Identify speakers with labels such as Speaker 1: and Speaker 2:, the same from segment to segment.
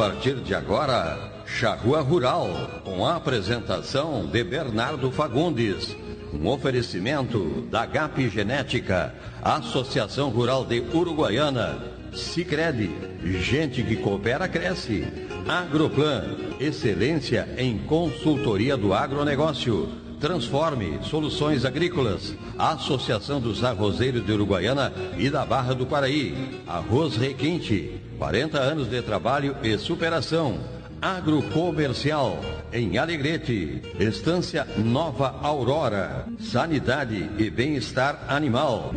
Speaker 1: partir de agora, Charrua Rural, com a apresentação de Bernardo Fagundes. Um oferecimento da GAP Genética, Associação Rural de Uruguaiana, Sicredi, gente que coopera cresce. Agroplan, excelência em consultoria do agronegócio. Transforme Soluções Agrícolas, Associação dos Arrozeiros de Uruguaiana e da Barra do Paraí. Arroz Requinte, 40 anos de trabalho e superação. Agrocomercial, em Alegrete. Estância Nova Aurora. Sanidade e bem-estar animal.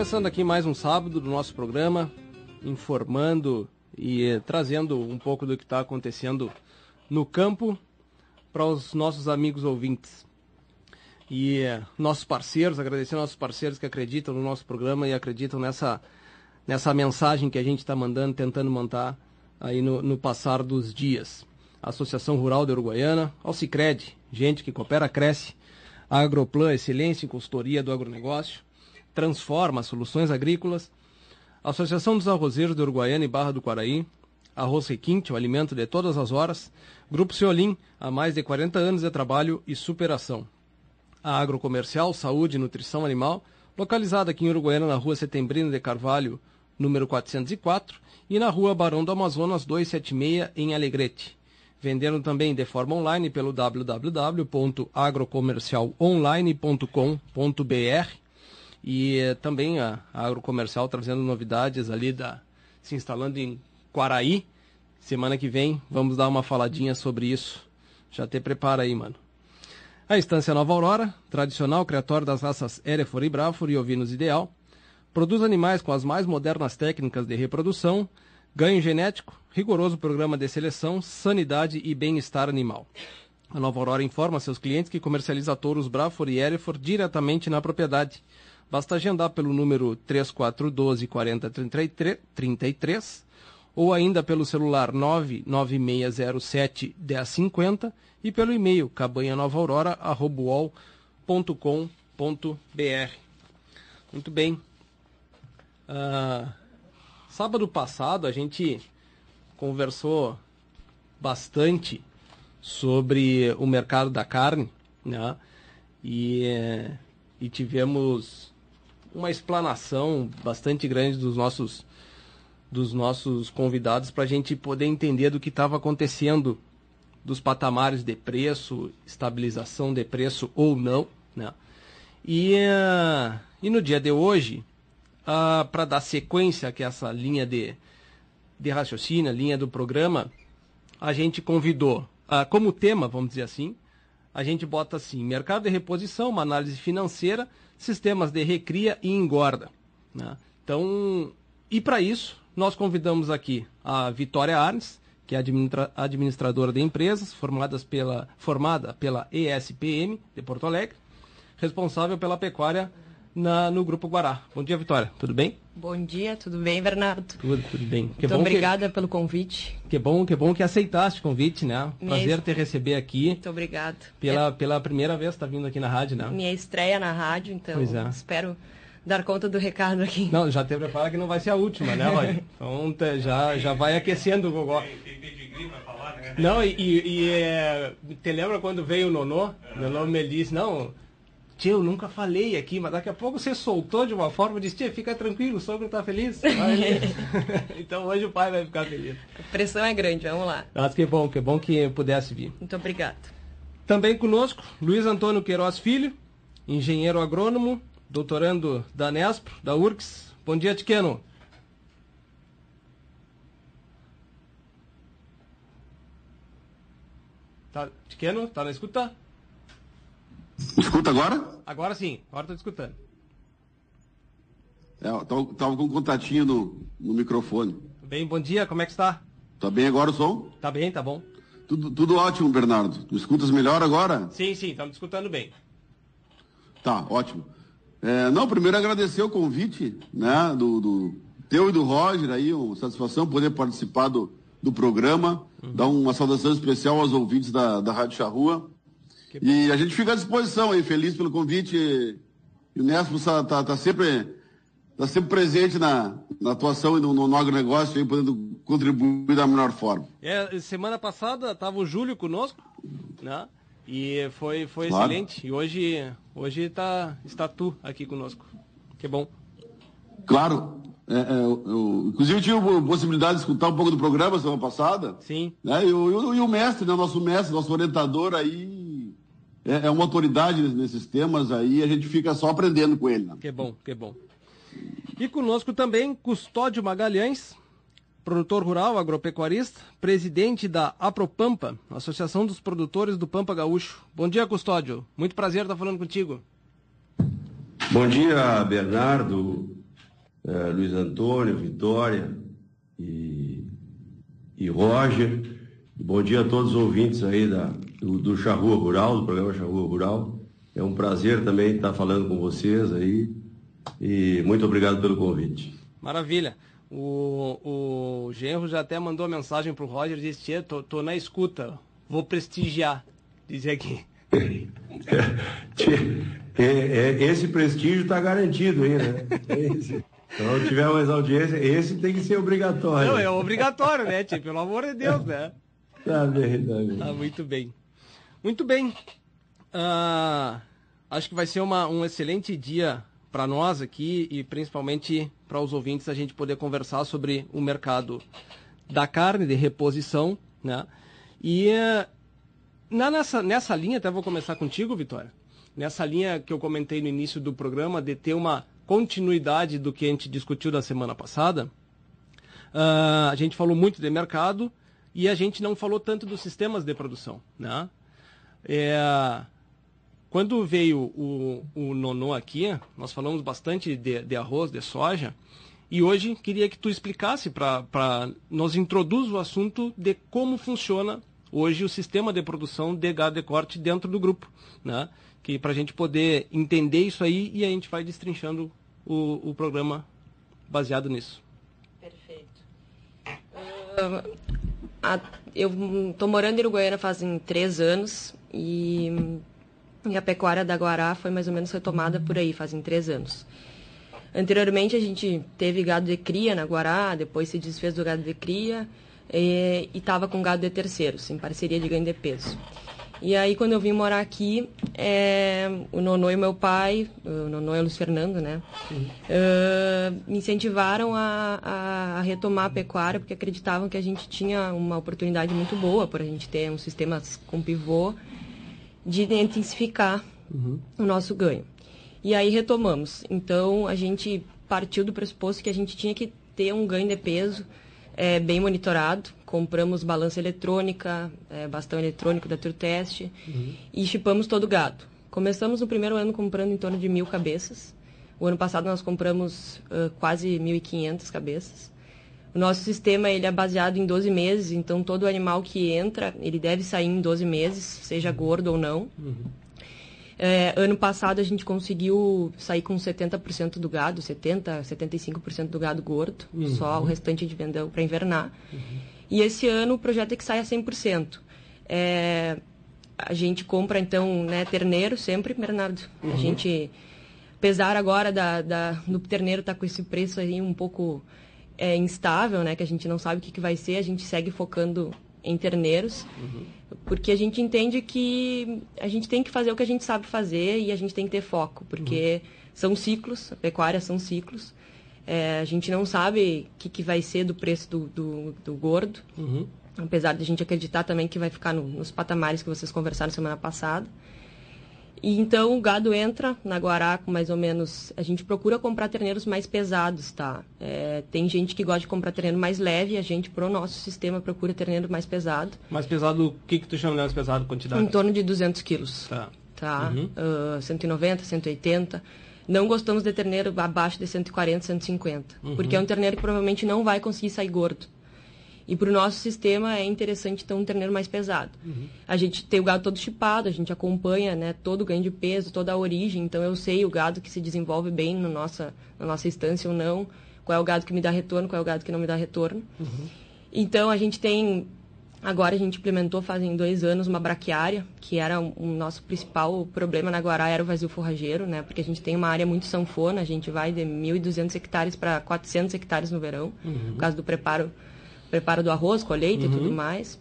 Speaker 2: Começando aqui mais um sábado do nosso programa, informando e eh, trazendo um pouco do que está acontecendo no campo para os nossos amigos ouvintes. E eh, nossos parceiros, agradecendo aos nossos parceiros que acreditam no nosso programa e acreditam nessa, nessa mensagem que a gente está mandando, tentando montar aí no, no passar dos dias. Associação Rural de Uruguaiana, ao Cicred, gente que coopera, cresce, a Agroplan, excelência em consultoria do agronegócio, Transforma Soluções Agrícolas, Associação dos Arrozeiros de Uruguaiana e Barra do Quaraí, Arroz Requinte, o alimento de todas as horas, Grupo Ceolim, há mais de 40 anos de trabalho e superação. A Agrocomercial, Saúde e Nutrição Animal, localizada aqui em Uruguaiana, na rua Setembrino de Carvalho, número 404, e na rua Barão do Amazonas 276, em Alegrete vendendo também de forma online pelo www.agrocomercialonline.com.br e também a, Agrocomercial trazendo novidades ali da se instalando em Quaraí. Semana que vem vamos dar uma faladinha sobre isso. Já te prepara aí, mano. A Estância Nova Aurora, tradicional criatório das raças Hereford e Braford e ovinos ideal, produz animais com as mais modernas técnicas de reprodução, ganho genético, rigoroso programa de seleção, sanidade e bem-estar animal. A Nova Aurora informa seus clientes que comercializa touros Braford e Hereford diretamente na propriedade. Basta agendar pelo número 3412 4033 ou ainda pelo celular 99607 1050 e pelo e-mail cabanhanovaaurora.com.br. Muito bem. Uh, sábado passado a gente conversou bastante sobre o mercado da carne, né? E, e tivemos uma explanação bastante grande dos nossos dos nossos convidados para a gente poder entender do que estava acontecendo dos patamares de preço, estabilização de preço ou não, né? E, uh, e no dia de hoje, uh, para dar sequência a essa linha de, de raciocínio, linha do programa, a gente convidou, uh, como tema, vamos dizer assim, a gente bota assim, mercado de reposição, uma análise financeira, sistemas de recria e engorda. Né? Então, e para isso, nós convidamos aqui a Vitória Arnes, que é administra administradora de empresas, formadas pela, formada pela ESPM de Porto Alegre, responsável pela pecuária na, no Grupo Guará. Bom dia, Vitória. Tudo bem?
Speaker 3: Bom dia, tudo bem, Bernardo?
Speaker 2: Tudo, tudo bem.
Speaker 3: Que Muito obrigada que... pelo convite.
Speaker 2: Que bom, que bom que aceitaste o convite, né? Minha Prazer est... te receber aqui.
Speaker 3: Muito obrigado.
Speaker 2: Pela, é... pela primeira vez está vindo aqui na rádio, né?
Speaker 3: Minha estreia na rádio, então é. espero dar conta do recado aqui.
Speaker 2: Não, já te prepara que não vai ser a última, né, Roger? então já, já vai aquecendo o gogó. Não, e, e, e é, te lembra quando veio o Nonô? O Nonô me disse, não, Tia, eu nunca falei aqui, mas daqui a pouco você soltou de uma forma e disse, tia, fica tranquilo, o sogro tá feliz. então hoje o pai vai ficar feliz.
Speaker 3: A pressão é grande, vamos lá.
Speaker 2: Mas que bom, que bom que pudesse vir.
Speaker 3: Muito obrigado.
Speaker 2: Também conosco, Luiz Antônio Queiroz Filho, engenheiro agrônomo, doutorando da Nespro, da URCS. Bom dia, Tiqueno. Tá, Tiqueno, tá na escuta?
Speaker 4: Escuta agora?
Speaker 2: Agora sim, agora estou escutando.
Speaker 4: É, tava, com um contatinho no, no microfone.
Speaker 2: Bem, bom dia, como é que está?
Speaker 4: Tá bem agora o som?
Speaker 2: Tá bem, tá bom.
Speaker 4: Tudo, tudo ótimo, Bernardo. Tu escutas melhor agora?
Speaker 2: Sim, sim, estamos escutando bem.
Speaker 4: Tá, ótimo. É, não, primeiro agradecer o convite, né, do, do teu e do Roger aí, uma satisfação poder participar do, do programa, uhum. dar uma saudação especial aos ouvintes da, da Rádio Charrua. E a gente fica à disposição aí, feliz pelo convite. E o Nespo está tá, tá sempre, tá sempre presente na, na atuação e no, no, agronegócio, aí, podendo contribuir da melhor forma.
Speaker 2: É, semana passada estava o Júlio conosco, né? E foi, foi claro. excelente. E hoje, hoje tá, está tu aqui conosco. Que bom.
Speaker 4: Claro. É, é, eu, inclusive, eu tive a possibilidade de escutar um pouco do programa semana passada.
Speaker 2: Sim.
Speaker 4: Né? E, o, e o mestre, né? nosso mestre, nosso orientador aí, é, é uma autoridade nesses temas aí, a gente fica só aprendendo com ele. Né?
Speaker 2: Que bom, que bom. E conosco também Custódio Magalhães, produtor rural, agropecuarista, presidente da Apropampa, Associação dos Produtores do Pampa Gaúcho. Bom dia, Custódio. Muito prazer estar falando contigo.
Speaker 5: Bom dia, Bernardo, eh, Luiz Antônio, Vitória e, e Roger. Bom dia a todos os ouvintes aí da, do, do Charrua Rural, do programa Charrua Rural. É um prazer também estar falando com vocês aí e muito obrigado pelo convite.
Speaker 2: Maravilha. O, o Genro já até mandou mensagem pro Roger e disse, tô, tô na escuta, vou prestigiar, diz aqui.
Speaker 5: É, é, esse prestígio está garantido aí, né? Esse, então, tiver mais audiência, esse tem que ser obrigatório.
Speaker 2: Não, é obrigatório, né, tio? Pelo amor de Deus, né?
Speaker 5: Tá bem, tá bem.
Speaker 2: Tá muito bem. Muito bem. Uh, acho que vai ser uma, um excelente dia para nós aqui e principalmente para os ouvintes a gente poder conversar sobre o mercado da carne de reposição, né? E na, nessa, nessa linha, até vou começar contigo, Vitória, nessa linha que eu comentei no início do programa, de ter uma continuidade do que a gente discutiu da semana passada, uh, a gente falou muito de mercado e a gente não falou tanto dos sistemas de produção, né? É, quando veio o, o Nonô aqui, nós falamos bastante de, de arroz, de soja, e hoje queria que tu explicasse para nos introduz o assunto de como funciona hoje o sistema de produção de gado de corte dentro do grupo, né? Que para a gente poder entender isso aí e a gente vai destrinchando o, o programa baseado nisso.
Speaker 3: Perfeito. Uh, a, eu estou morando em Uruguaiana fazem três anos e e a pecuária da Guará foi mais ou menos retomada por aí, fazem três anos. Anteriormente a gente teve gado de cria na Guará, depois se desfez do gado de cria e estava com gado de terceiros, em parceria de ganho de peso. E aí quando eu vim morar aqui, é, o Nonô e meu pai, o Nonô e o Luiz Fernando, né, uh, me incentivaram a, a, a, retomar a pecuária, porque acreditavam que a gente tinha uma oportunidade muito boa por a gente ter um sistema com pivô de intensificar uhum. o nosso ganho. E aí retomamos. Então a gente partiu do pressuposto que a gente tinha que ter um ganho de peso é, bem monitorado. Compramos balança eletrônica, é, bastão eletrônico da Turtest uhum. e chipamos todo o gado. Começamos no primeiro ano comprando em torno de mil cabeças. O ano passado nós compramos uh, quase 1.500 cabeças. O nosso sistema ele é baseado em 12 meses, então todo animal que entra, ele deve sair em 12 meses, seja gordo ou não. Uhum. É, ano passado a gente conseguiu sair com 70% do gado, 70%, 75% do gado gordo, uhum. só o restante de vendeu para invernar. Uhum. E esse ano o projeto é que saia 100%. É, a gente compra então né, terneiro sempre, Bernardo. A uhum. gente, apesar agora da, da, do terneiro estar tá com esse preço aí um pouco é, instável, né, que a gente não sabe o que, que vai ser, a gente segue focando em terneiros, uhum. porque a gente entende que a gente tem que fazer o que a gente sabe fazer e a gente tem que ter foco, porque uhum. são ciclos, a pecuária são ciclos. É, a gente não sabe o que, que vai ser do preço do, do, do gordo, uhum. apesar de a gente acreditar também que vai ficar no, nos patamares que vocês conversaram semana passada. E então o gado entra na Guará com mais ou menos. A gente procura comprar terneiros mais pesados, tá? É, tem gente que gosta de comprar terneiro mais leve, a gente, pro nosso sistema, procura terneiro mais pesado.
Speaker 2: Mais pesado, o que, que tu chama de mais pesado? Quantidade?
Speaker 3: Em torno de 200 quilos.
Speaker 2: Tá.
Speaker 3: tá? Uhum. Uh, 190, 180. Não gostamos de terneiro abaixo de 140, 150, uhum. porque é um terneiro que provavelmente não vai conseguir sair gordo. E para o nosso sistema é interessante ter um terneiro mais pesado. Uhum. A gente tem o gado todo chipado, a gente acompanha né, todo o ganho de peso, toda a origem, então eu sei o gado que se desenvolve bem no nossa, na nossa instância ou não, qual é o gado que me dá retorno, qual é o gado que não me dá retorno. Uhum. Então a gente tem Agora a gente implementou fazem dois anos uma braquiária, que era o um, um nosso principal problema na Guará, era o vazio forrageiro, né? Porque a gente tem uma área muito sanfona, a gente vai de 1.200 hectares para 400 hectares no verão, uhum. por causa do preparo, preparo do arroz, colheita uhum. e tudo uhum. mais.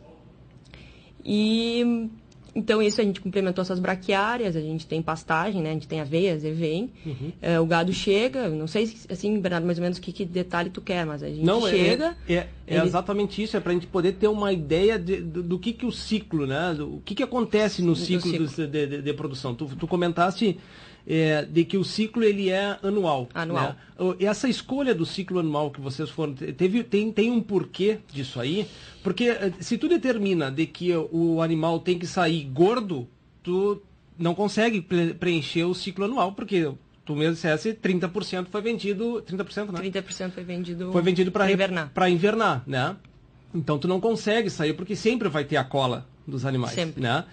Speaker 3: E então, isso a gente complementou essas braquiárias, a gente tem pastagem, né? A gente tem aveias e vem. Uhum. É, o gado chega, não sei, assim, Bernardo, mais ou menos que, que detalhe tu quer, mas a gente não, é, chega...
Speaker 2: É, é, é ele... exatamente isso, é para a gente poder ter uma ideia de, do, do, que, que o ciclo, né? Do, o que, que acontece no ciclo, ciclo. De, de, de, produção. Tu, tu comentaste é, de que o ciclo ele é anual.
Speaker 3: Anual.
Speaker 2: Né? Essa escolha do ciclo anual que vocês foram teve tem, tem um porquê disso aí, porque eh, se tu determina de que o animal tem que sair gordo, tu não consegue preencher o ciclo anual, porque tu mesmo dissesse 30% foi vendido, 30%, né?
Speaker 3: 30% foi vendido
Speaker 2: Foi vendido para invernar. Para invernar, né? Então tu não consegue sair porque sempre vai ter a cola dos animais, sempre. né?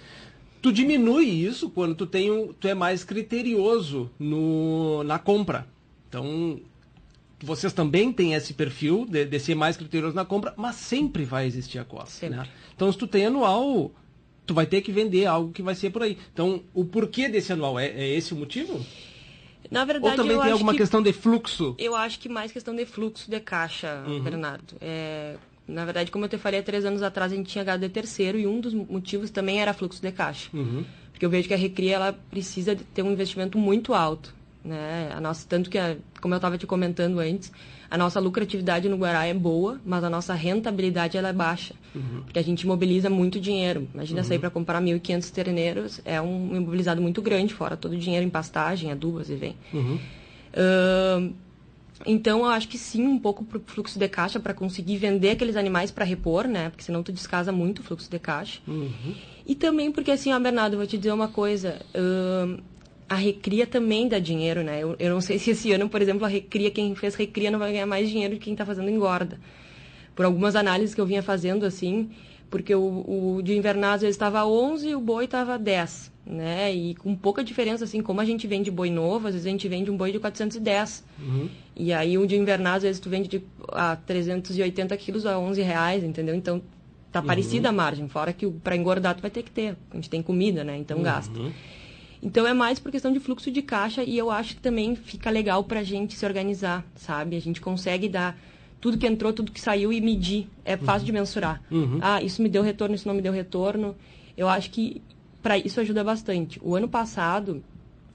Speaker 2: Tu diminui isso quando tu tem um, tu é mais criterioso no, na compra. Então, vocês também têm esse perfil de, de ser mais criterioso na compra, mas sempre vai existir a costa. Né? Então, se tu tem anual, tu vai ter que vender algo que vai ser por aí. Então, o porquê desse anual? É, é esse o motivo?
Speaker 3: Na verdade,
Speaker 2: Ou também tem alguma que, questão de fluxo?
Speaker 3: Eu acho que mais questão de fluxo de caixa, uhum. Bernardo. É, na verdade, como eu te falei, há três anos atrás a gente tinha gado de terceiro e um dos motivos também era fluxo de caixa. Uhum. Porque eu vejo que a Recria ela precisa ter um investimento muito alto. Né? A nossa, tanto que, a, como eu estava te comentando antes, a nossa lucratividade no Guará é boa, mas a nossa rentabilidade ela é baixa. Uhum. Porque a gente imobiliza muito dinheiro. Imagina uhum. sair para comprar 1.500 terneiros, é um imobilizado muito grande, fora todo o dinheiro em pastagem, adubas e vem. Uhum. Uh, então, eu acho que sim, um pouco para o fluxo de caixa, para conseguir vender aqueles animais para repor, né? Porque senão tu descasa muito o fluxo de caixa. Uhum. E também porque, assim, ó, Bernardo, eu vou te dizer uma coisa. Uh, a recria também dá dinheiro, né? Eu, eu não sei se esse ano, por exemplo, a recria, quem fez recria não vai ganhar mais dinheiro que quem está fazendo engorda. Por algumas análises que eu vinha fazendo, assim, porque o, o de vezes estava 11 e o boi estava 10 né? E com pouca diferença, assim, como a gente vende boi novo, às vezes a gente vende um boi de 410. Uhum. E aí o de invernar, às vezes tu vende de a 380 quilos a 11 reais, entendeu? Então tá uhum. parecida a margem, fora que para engordar tu vai ter que ter. A gente tem comida, né? Então uhum. gasta. Então é mais por questão de fluxo de caixa e eu acho que também fica legal para a gente se organizar, sabe? A gente consegue dar tudo que entrou, tudo que saiu e medir. É fácil uhum. de mensurar. Uhum. Ah, isso me deu retorno, isso não me deu retorno. Eu acho que para isso ajuda bastante. O ano passado,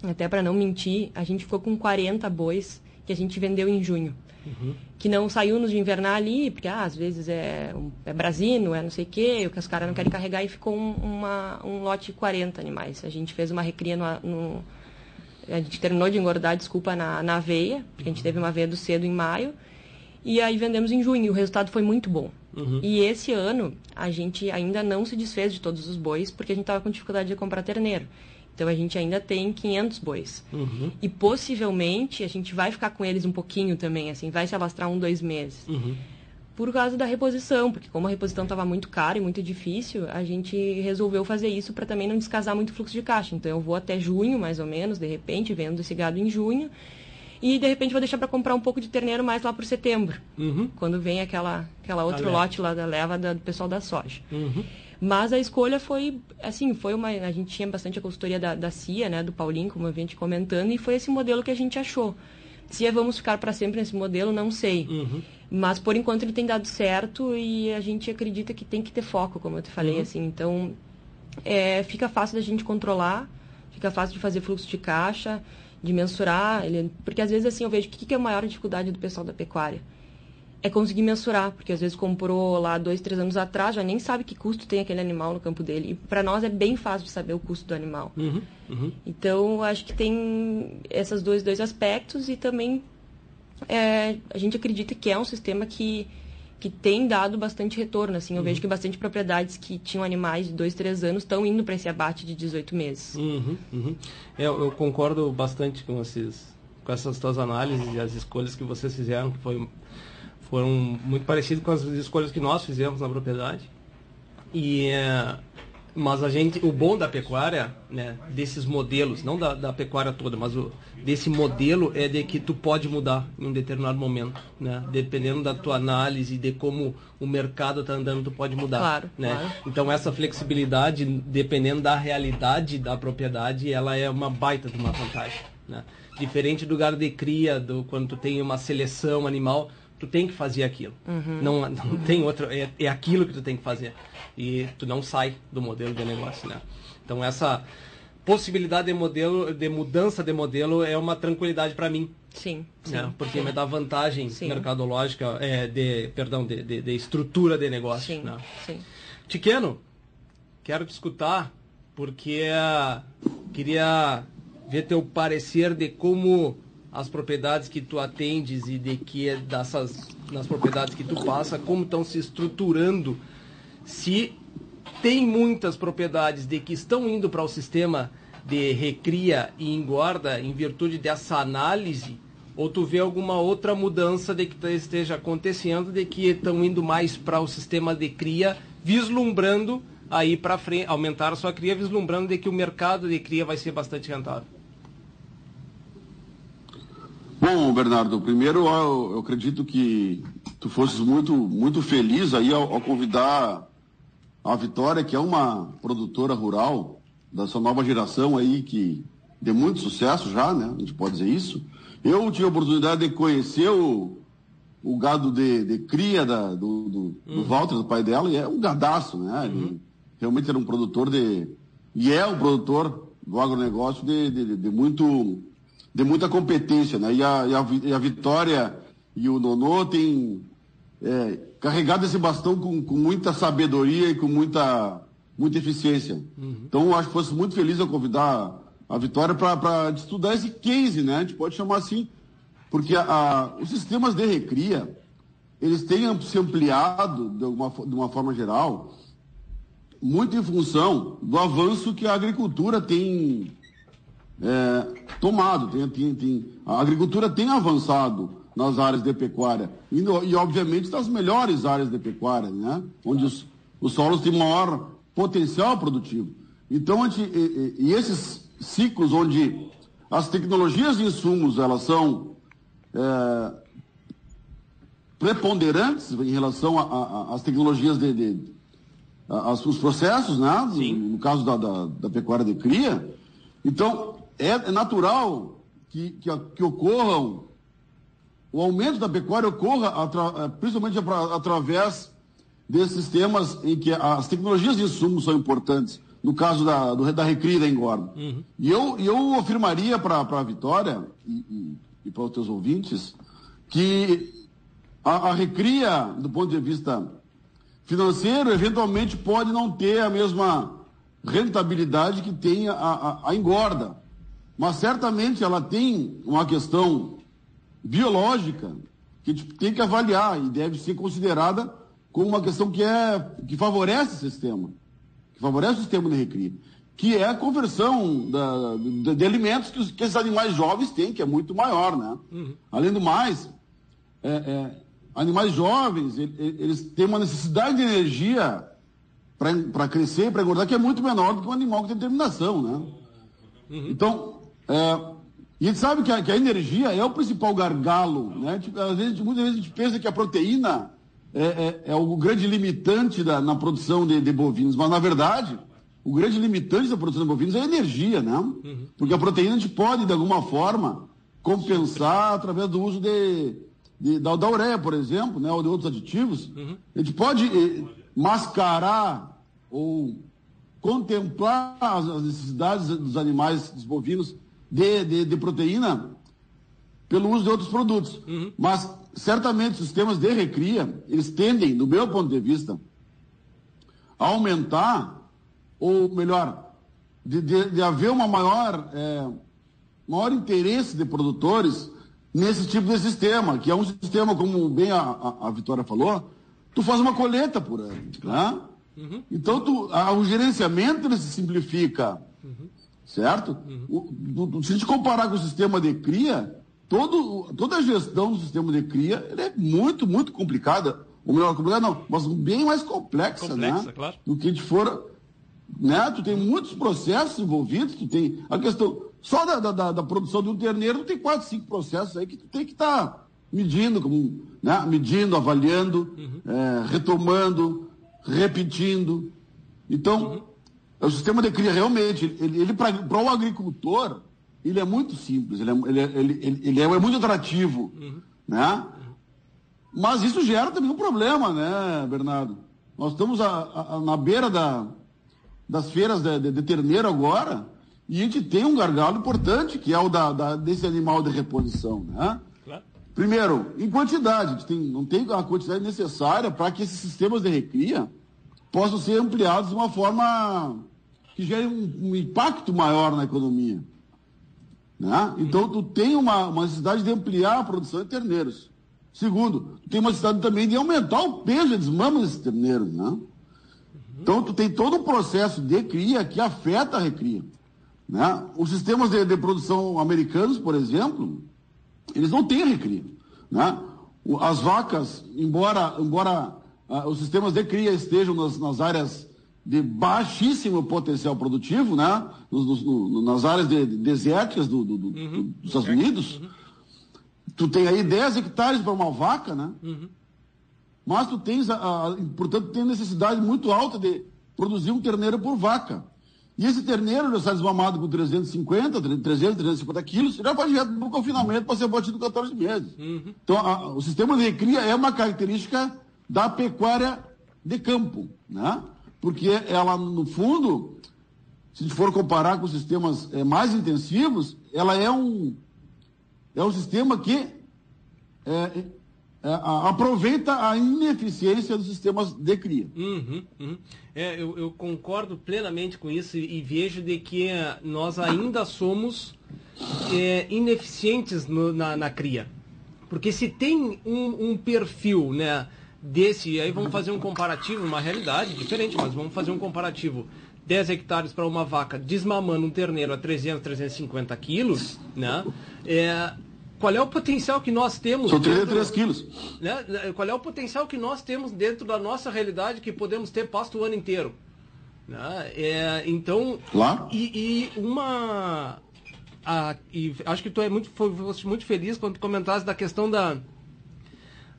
Speaker 3: até para não mentir, a gente ficou com 40 bois que a gente vendeu em junho. Uhum. Que não saiu nos de invernar ali, porque ah, às vezes é, é brasino, é não sei o quê, o que os caras não querem carregar, e ficou um, uma, um lote de 40 animais. A gente fez uma recria no, no a gente terminou de engordar, desculpa, na, na aveia, porque a gente teve uma aveia do cedo em maio, e aí vendemos em junho, e o resultado foi muito bom. Uhum. E esse ano a gente ainda não se desfez de todos os bois porque a gente estava com dificuldade de comprar terneiro. Então a gente ainda tem 500 bois. Uhum. E possivelmente a gente vai ficar com eles um pouquinho também, assim, vai se alastrar um, dois meses. Uhum. Por causa da reposição, porque como a reposição estava muito cara e muito difícil, a gente resolveu fazer isso para também não descasar muito o fluxo de caixa. Então eu vou até junho, mais ou menos, de repente, vendo esse gado em junho e de repente vou deixar para comprar um pouco de terneiro mais lá por setembro, uhum. quando vem aquela, aquela outro lote lá da leva da, do pessoal da soja. Uhum. Mas a escolha foi, assim, foi uma. A gente tinha bastante a consultoria da, da CIA, né, do Paulinho, como eu vinha te comentando, e foi esse modelo que a gente achou. Se é, vamos ficar para sempre nesse modelo, não sei. Uhum. Mas por enquanto ele tem dado certo e a gente acredita que tem que ter foco, como eu te falei, uhum. assim. Então, é, fica fácil da gente controlar, fica fácil de fazer fluxo de caixa de mensurar, ele, porque às vezes assim eu vejo que, que é a maior dificuldade do pessoal da pecuária é conseguir mensurar, porque às vezes comprou lá dois, três anos atrás, já nem sabe que custo tem aquele animal no campo dele. E para nós é bem fácil de saber o custo do animal. Uhum, uhum. Então, acho que tem esses dois, dois aspectos e também é, a gente acredita que é um sistema que, que tem dado bastante retorno. Assim, eu
Speaker 2: Uhum.
Speaker 3: vejo que bastante propriedades que tinham animais de dois, três anos estão indo para esse abate de 18 meses.
Speaker 2: Uhum, uhum. É, Eu, concordo bastante com esses, com essas tuas análises e as escolhas que vocês fizeram, que foi, foram muito parecidas com as escolhas que nós fizemos na propriedade. E é, mas a gente, o bom da pecuária, né, desses modelos, não da, da pecuária toda, mas o, desse modelo é de que tu pode mudar em um determinado momento, né? Dependendo da tua análise de como o mercado está andando, tu pode mudar,
Speaker 3: Claro,
Speaker 2: né?
Speaker 3: claro.
Speaker 2: Então essa flexibilidade, dependendo da realidade da propriedade, ela é uma baita de uma vantagem, né? Diferente do lugar de cria, do quando tu tem uma seleção animal, tu tem que fazer aquilo. Não, não tem outro, é, é aquilo que tu tem que fazer. E tu não sai do modelo de negócio, né? Então essa possibilidade de modelo, de mudança de modelo é uma tranquilidade para mim,
Speaker 3: Sim, sim.
Speaker 2: né? Porque me dá vantagem
Speaker 3: Sim.
Speaker 2: mercadológica, é, de, perdão, de, de, de estrutura de negócio,
Speaker 3: Sim,
Speaker 2: né?
Speaker 3: sim.
Speaker 2: Tiqueno, quero te escutar porque eh, queria ver teu parecer de como as propriedades que tu atendes e de que dessas nas propriedades que tu passa, como estão se estruturando. Se tem muitas propriedades de que estão indo para o sistema de recria e engorda em virtude dessa análise, ou tu vê alguma outra mudança de que esteja acontecendo, de que estão indo mais para o sistema de cria, vislumbrando aí para frente, aumentar a sua cria, vislumbrando de que o mercado de cria vai ser bastante rentável.
Speaker 4: Bom, Bernardo, primeiro eu, acredito que tu fosses muito, muito feliz aí ao, ao convidar a Vitória, que é uma produtora rural dessa nova geração aí que de muito sucesso já, né? A gente pode dizer isso. Eu tive a oportunidade de conhecer o, o gado de, de cria da, do, do, do Walter, do pai dela, e é um gadaço, né? Ele realmente era um produtor de. E é um produtor do agronegócio de, de, de muito de muita competência, né? E a, e a, e a Vitória e o Nonô têm é, carregado esse bastão com, com muita sabedoria e com muita, muita eficiência. Então, eu acho que fosse muito feliz eu convidar a Vitória para estudar esse case, né? A gente pode chamar assim, porque a- a- os sistemas de recria, eles têm se ampliado de, alguma, fo- de uma forma geral, muito em função do avanço que a agricultura tem é, tomado. Tem, tem- tem- a agricultura tem avançado nas áreas de pecuária. E, no- e, obviamente, das melhores áreas de pecuária, né? onde os, os solos têm maior potencial produtivo. Então, gente, e, e- esses ciclos onde as tecnologias de insumos elas são é, preponderantes em relação às tecnologias de, de a- as- os processos, né? No, no caso da, da, da pecuária de cria. Então, é, é natural que, que, que ocorram, o aumento da pecuária ocorra atra- eh, principalmente atra- através desses sistemas em que as tecnologias de insumos são importantes, no caso da, do, da recria e da engorda. E eu, eu afirmaria para a Vitória e, e, e para os teus ouvintes que a, a recria, do ponto de vista financeiro, eventualmente pode não ter a mesma rentabilidade que tem a, a, a engorda. Mas certamente ela tem uma questão biológica que a gente tem que avaliar e deve ser considerada como uma questão que, é, que favorece o sistema, que favorece o sistema de recria, que é a conversão da- de, de alimentos que, os- que esses animais jovens têm, que é muito maior, né? Além do mais, é, é, animais jovens, eles têm uma necessidade de energia para crescer, para engordar, que é muito menor do que um animal que tem determinação, né? Então, é, e a gente sabe que a, que a energia é o principal gargalo, né? Tipo, às vezes, muitas vezes a gente pensa que a proteína é, é- é o grande limitante da, na produção de, de bovinos, mas na verdade, o grande limitante da produção de bovinos é a energia, né? Porque a proteína a gente pode, de alguma forma, compensar através do uso de, de- da, da ureia, por exemplo, né? ou de outros aditivos. A gente pode eh, mascarar ou contemplar as, as necessidades dos animais, dos bovinos, de, de, de proteína pelo uso de outros produtos. Mas, certamente, os sistemas de recria, eles tendem, do meu ponto de vista, a aumentar, ou melhor, de, de, de haver uma maior, é, maior interesse de produtores nesse tipo de sistema, que é um sistema, como bem a, a, a Vitória falou, tu faz uma colheita por ano. Né? Uhum. Então, tu, a, o gerenciamento ele se simplifica. Uhum. Certo? Uhum. O, se a gente comparar com o sistema de cria, todo, toda a gestão do sistema de cria é muito, muito complicada. Ou melhor, complicada não, mas bem mais complexa, complexa né? Claro. Do que a gente for. Né? Tu tem muitos processos envolvidos, tu tem a questão. Só da, da, da produção de um terneiro, tu tem quatro, cinco processos aí que tu tem que estar tá medindo, como, né? medindo, avaliando, uhum. é, retomando, repetindo. Então, uhum. O sistema de cria realmente, ele, ele para o agricultor, ele é muito simples, ele é, ele, é, ele, ele, ele é muito atrativo, uhum. né? Mas isso gera também um problema, né, Bernardo? Nós estamos a, a, na beira da, das feiras de, de, de, terneiro agora e a gente tem um gargalo importante, que é o da, da desse animal de reposição, né? Primeiro, em quantidade, a gente tem, não tem a quantidade necessária para que esses sistemas de recria possam ser ampliados de uma forma que gere um, um impacto maior na economia. Né? Então, tu tem uma, uma necessidade de ampliar a produção de terneiros. Segundo, tu tem uma necessidade também de aumentar o peso de desmama desses terneiros. Né? Então, tu tem todo um processo de cria que afeta a recria. Né? Os sistemas de, de produção americanos, por exemplo, eles não têm recria. Né? As vacas, embora, embora uh, os sistemas de cria estejam nas, nas áreas de baixíssimo potencial produtivo, né? Nos, nos, nas áreas de, de desérticas do, do, do, uhum. dos Estados Unidos. Uhum. Tu tem aí 10 hectares para uma vaca, né? Uhum. Mas tu tens, a, a, portanto, tem necessidade muito alta de produzir um terneiro por vaca. E esse terneiro já sai desmamado com 350, 300, 350 quilos, já vai direto no confinamento para ser batido 14 meses. Uhum. Então, a, o sistema de cria é uma característica da pecuária de campo, né? Porque ela, no fundo, se for comparar com sistemas é, mais intensivos, ela é um, é um sistema que é, é, aproveita a ineficiência dos sistemas de cria.
Speaker 2: Uhum, uhum. É, eu, eu, concordo plenamente com isso e, e vejo de que é, nós ainda somos é, ineficientes no, na, na, cria. Porque se tem um, um, perfil né, desse, aí vamos fazer um comparativo, uma realidade diferente, mas vamos fazer um comparativo. 10 hectares para uma vaca desmamando um terneiro a 300, 350 quilos, né? É, qual é o potencial que nós temos.
Speaker 4: São 33 quilos.
Speaker 2: Né? Qual é o potencial que nós temos dentro da nossa realidade que podemos ter pasto o ano inteiro? Né? É, então.
Speaker 4: Lá?
Speaker 2: E, e uma. A, e acho que tu é muito, foi, muito feliz quando comentaste da questão da,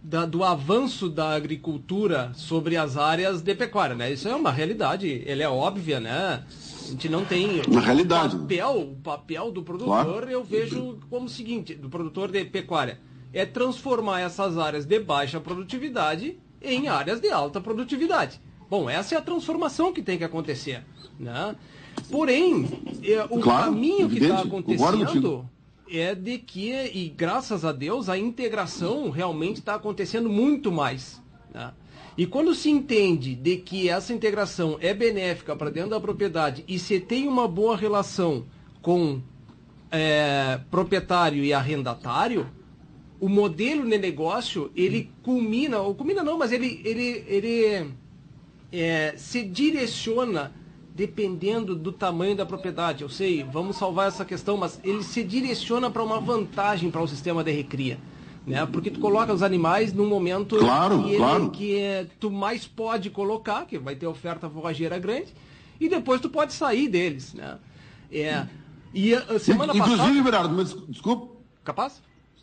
Speaker 2: da, do avanço da agricultura sobre as áreas de pecuária, né? Isso é uma realidade, ele é óbvia, né? A gente não tem.
Speaker 4: Na realidade.
Speaker 2: O papel, o papel do produtor claro. eu vejo como o seguinte: do produtor de pecuária é transformar essas áreas de baixa produtividade em áreas de alta produtividade. Bom, essa é a transformação que tem que acontecer. Né? Porém, é, o claro, caminho que está acontecendo é de que, e graças a Deus, a integração realmente está acontecendo muito mais. Né? E quando se entende de que essa integração é benéfica para dentro da propriedade e se tem uma boa relação com é, proprietário e arrendatário, o modelo de negócio ele culmina, ou culmina não, mas ele, ele, ele é, se direciona dependendo do tamanho da propriedade. Eu sei, vamos salvar essa questão, mas ele se direciona para uma vantagem para o sistema de recria né? Porque tu coloca os animais num momento
Speaker 4: claro,
Speaker 2: que,
Speaker 4: claro.
Speaker 2: que é, tu mais pode colocar, que vai ter oferta forrageira grande, e depois tu pode sair deles, né? É, e a semana
Speaker 4: Inclusive,
Speaker 2: passada...
Speaker 4: Inclusive, Bernardo, mas, desculpa...
Speaker 2: Capaz?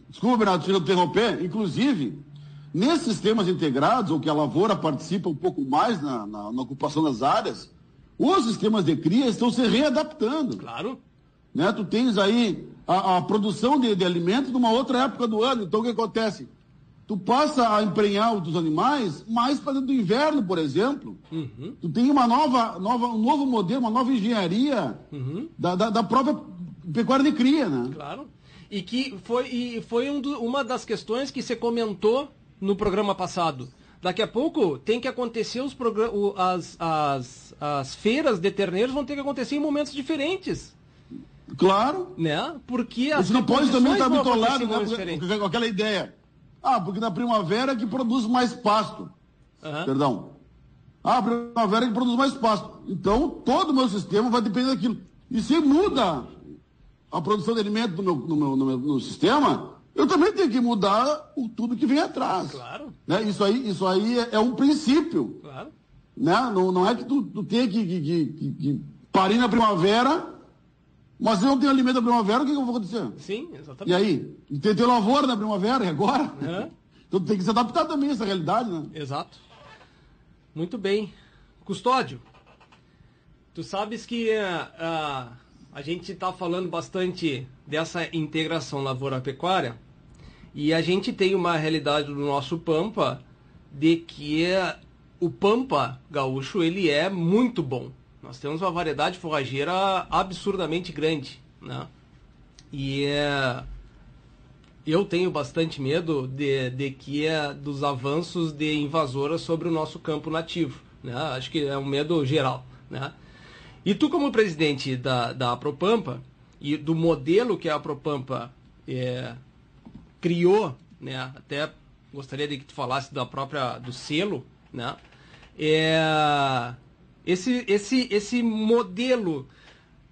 Speaker 4: Desculpa, Bernardo, te interromper. Inclusive, nesses sistemas integrados, ou que a lavoura participa um pouco mais na, na, na ocupação das áreas, os sistemas de cria estão se readaptando.
Speaker 2: Claro.
Speaker 4: Né? Tu tens aí a, a produção de, de alimentos numa outra época do ano. Então o que acontece? Tu passa a emprenhar os animais mais para dentro do inverno, por exemplo. Uhum. Tu tem uma nova, nova, um novo modelo, uma nova engenharia uhum. da, da, da, própria pecuária de cria, né?
Speaker 2: Claro. E que foi, e foi um do, uma das questões que você comentou no programa passado. Daqui a pouco tem que acontecer os as, as, as feiras de terneiros vão ter que acontecer em momentos diferentes.
Speaker 4: Claro.
Speaker 2: Né? Porque
Speaker 4: as Você não pode também estar bitolado né, com aquela ideia. Ah, porque na primavera é que produz mais pasto. uhum. perdão. Ah, a primavera que produz mais pasto. Então, todo o meu sistema vai depender daquilo. E se muda a produção de alimento no meu, no meu, no meu no sistema, eu também tenho que mudar o, tudo que vem atrás.
Speaker 2: Claro.
Speaker 4: Né? Isso aí, isso aí é, é um princípio.
Speaker 2: Claro.
Speaker 4: Né? Não, não é que tu, tu tenha que, que, que, que parir na primavera, mas se eu não tenho alimento na primavera, o que, que vai acontecer?
Speaker 2: Sim, exatamente.
Speaker 4: E aí? Tem, tem lavoura na primavera, e agora? Uhum. Então tem que se adaptar também a essa realidade, né?
Speaker 2: Exato. Muito bem. Custódio, tu sabes que uh, a gente está falando bastante dessa integração lavoura-pecuária e a gente tem uma realidade do nosso Pampa de que o Pampa gaúcho ele é muito bom. Nós temos uma variedade forrageira absurdamente grande, né? E é, eu tenho bastante medo de, de que é dos avanços de invasoras sobre o nosso campo nativo, né? Acho que é um medo geral, né? E tu como presidente da, da Apropampa e do modelo que a Apropampa é, criou, né? Até gostaria de que tu falasse da própria do selo, né? É, esse, esse, esse modelo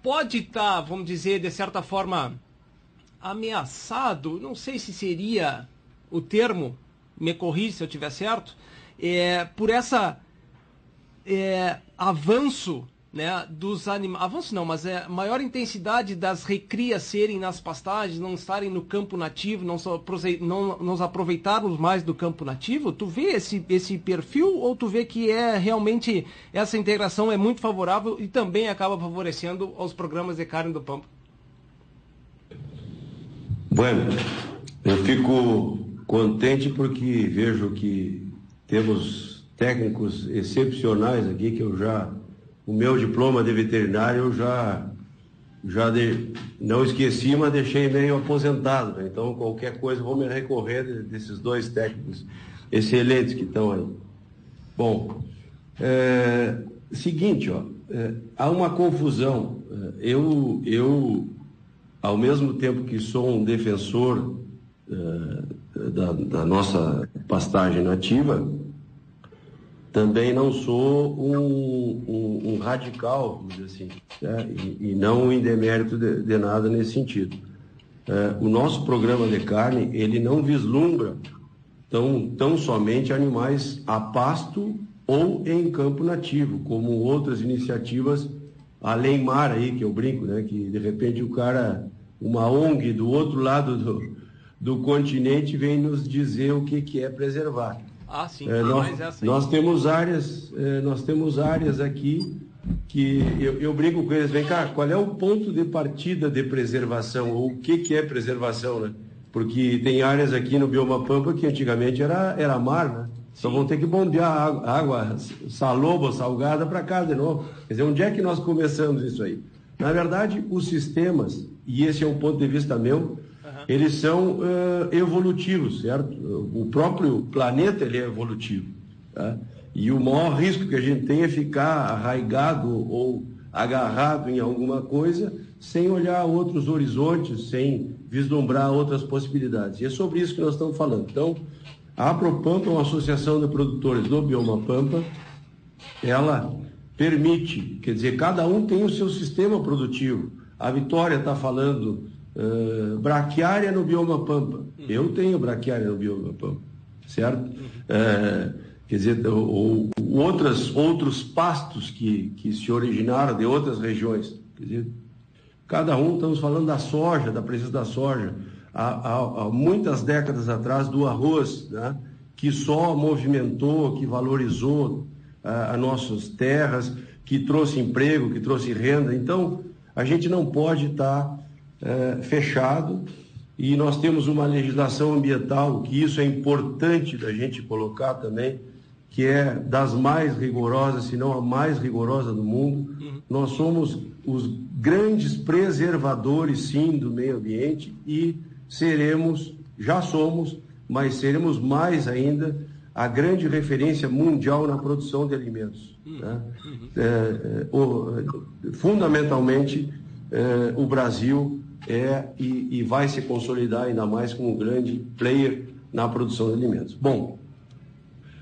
Speaker 2: pode estar, tá, vamos dizer, de certa forma ameaçado, não sei se seria o termo, me corrija se eu tiver certo, é, por essa é, avanço né, dos animais. Avanço não, mas é maior intensidade das recrias serem nas pastagens, não estarem no campo nativo, não, só, não nos aproveitarmos mais do campo nativo. Tu vê esse, esse perfil ou tu vê que é realmente essa integração é muito favorável e também acaba favorecendo os programas de carne do Pampa?
Speaker 5: Bueno, eu fico contente porque vejo que temos técnicos excepcionais aqui que eu já o meu diploma de veterinário eu já, já de, não esqueci, mas deixei meio aposentado. Né? Então, qualquer coisa, vou me recorrer desses dois técnicos excelentes que estão aí. Bom, é, seguinte, ó, é, há uma confusão. É, eu, eu, ao mesmo tempo que sou um defensor é, da, da nossa pastagem nativa, também não sou um, um, um radical, vamos dizer assim, né? e, e, não um indemérito de, de nada nesse sentido. É, o nosso programa de carne, ele não vislumbra tão, tão somente animais a pasto ou em campo nativo, como outras iniciativas além mar aí, que eu brinco, né? que de repente o cara, uma ONG do outro lado do, do continente vem nos dizer o que, que é preservar.
Speaker 2: Ah, sim, é,
Speaker 5: nós, essa nós temos áreas, é, nós temos áreas aqui que eu, eu brinco com eles, vem cá, qual é o ponto de partida de preservação, ou o que, que é preservação, né? Porque tem áreas aqui no Bioma Pampa que antigamente era, era mar, né? Então vão ter que bombear água, água saloba, salgada para cá de novo. Quer dizer, onde é que nós começamos isso aí? Na verdade, os sistemas, e esse é um ponto de vista meu, eles são uh, evolutivos, certo? O próprio planeta ele é evolutivo. Tá? E o maior risco que a gente tem é ficar arraigado ou agarrado em alguma coisa sem olhar outros horizontes, sem vislumbrar outras possibilidades. E é sobre isso que nós estamos falando. Então, a Apropampa é uma associação de produtores do Bioma Pampa. Ela permite, quer dizer, cada um tem o seu sistema produtivo. A Vitória está falando uh, braquiária no bioma pampa. Uhum. Eu tenho braquiária no bioma pampa, certo? Uhum. Uh, quer dizer, ou, ou, outras, outros pastos que, que se originaram de outras regiões. Quer dizer, cada um, estamos falando da soja, da presença da soja. Há, há, há muitas décadas atrás, do arroz, né? que só movimentou, que valorizou uh, as nossas terras, que trouxe emprego, que trouxe renda. Então, a gente não pode estar tá é, fechado e nós temos uma legislação ambiental, que isso é importante da gente colocar também, que é das mais rigorosas, se não a mais rigorosa do mundo. Uhum. Nós somos os grandes preservadores, sim, do meio ambiente e seremos, já somos, mas seremos mais ainda a grande referência mundial na produção de alimentos. Uhum. Né? Uhum. É, é, o, fundamentalmente, é, o Brasil é e, e vai se consolidar ainda mais como um grande player na produção de alimentos. Bom,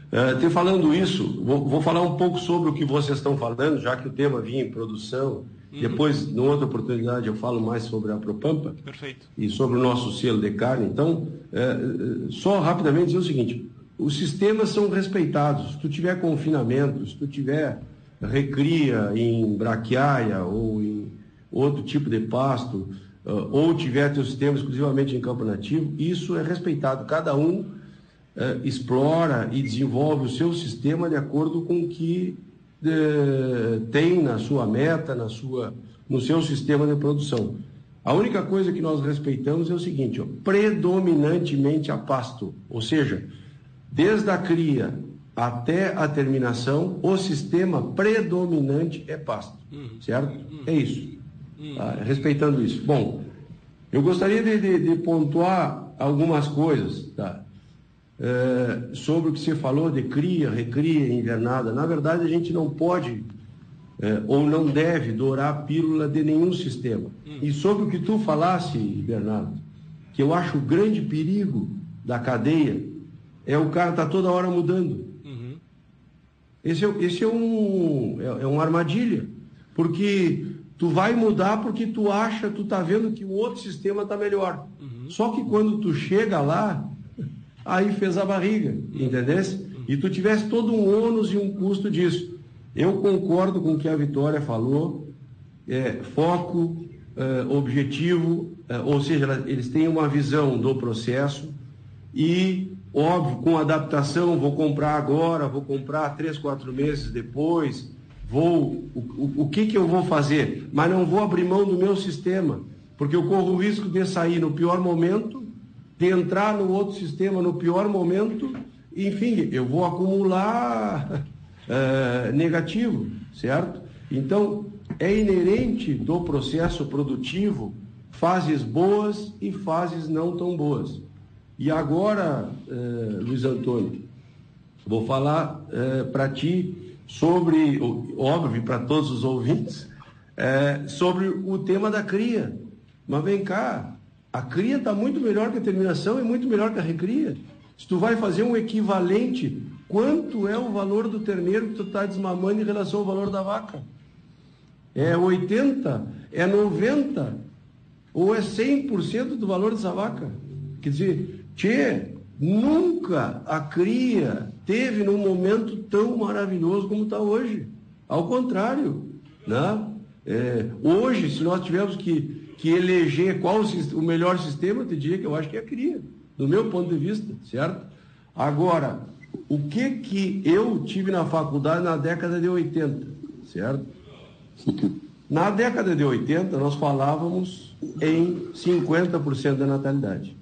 Speaker 5: Uh, te falando isso, vou, vou, falar um pouco sobre o que vocês estão falando, já que o tema vinha em produção. Uhum. Depois, numa outra oportunidade, eu falo mais sobre a Propampa
Speaker 2: Perfeito.
Speaker 5: e sobre o nosso selo de carne. Então, uh, só rapidamente dizer o seguinte: os sistemas são respeitados. Se tu tiver confinamento, se tu tiver recria em braquiária ou em outro tipo de pasto, ou tiver teu sistema exclusivamente em campo nativo, isso é respeitado. Cada um uh, explora e desenvolve o seu sistema de acordo com o que uh, tem na sua meta, na sua, no seu sistema de produção. A única coisa que nós respeitamos é o seguinte, ó, predominantemente a pasto, ou seja, desde a cria até a terminação, o sistema predominante é pasto, uhum. certo? Uhum. É isso. Uhum. Tá? Respeitando isso. Bom, eu gostaria de, de, de pontuar algumas coisas, tá? é, sobre o que você falou de cria, recria, invernada. Na verdade, a gente não pode é, ou não deve dourar a pílula de nenhum sistema. Hum. E sobre o que tu falasse, Bernardo, que eu acho o grande perigo da cadeia é o cara estar tá toda hora mudando. Uhum. Esse, é, esse é, um, é, é uma armadilha. Porque tu vai mudar porque tu acha, tu tá vendo que o outro sistema está melhor. Uhum. Só que quando tu chega lá, aí fez a barriga, entendesse? E tu tivesse todo um ônus e um custo disso. Eu concordo com o que a Vitória falou, é, foco, é, objetivo, é, ou seja, eles têm uma visão do processo e, óbvio, com adaptação, vou comprar agora, vou comprar três, quatro meses depois, vou, o, o, que, que eu vou fazer? Mas não vou abrir mão do meu sistema, porque eu corro o risco de sair no pior momento de entrar no outro sistema no pior momento, enfim, eu vou acumular é, negativo, certo? Então, é inerente do processo produtivo fases boas e fases não tão boas. E agora, é, Luiz Antônio, vou falar é, para ti sobre, óbvio, para todos os ouvintes, é, sobre o tema da cria. Mas vem cá, a cria está muito melhor que a terminação e muito melhor que a recria. Se tu vai fazer um equivalente, quanto é o valor do terneiro que tu está desmamando em relação ao valor da vaca? É 80? É 90? Ou é 100% do valor dessa vaca? Quer dizer, tchê, nunca a cria teve num momento tão maravilhoso como está hoje. Ao contrário, né? É, hoje, se nós tivermos que que eleger qual o, melhor sistema, eu te diria que eu acho que é a cria, do meu ponto de vista, certo? Agora, o que que eu tive na faculdade na década de 80, certo? Na década de 80, nós falávamos em 50% da natalidade.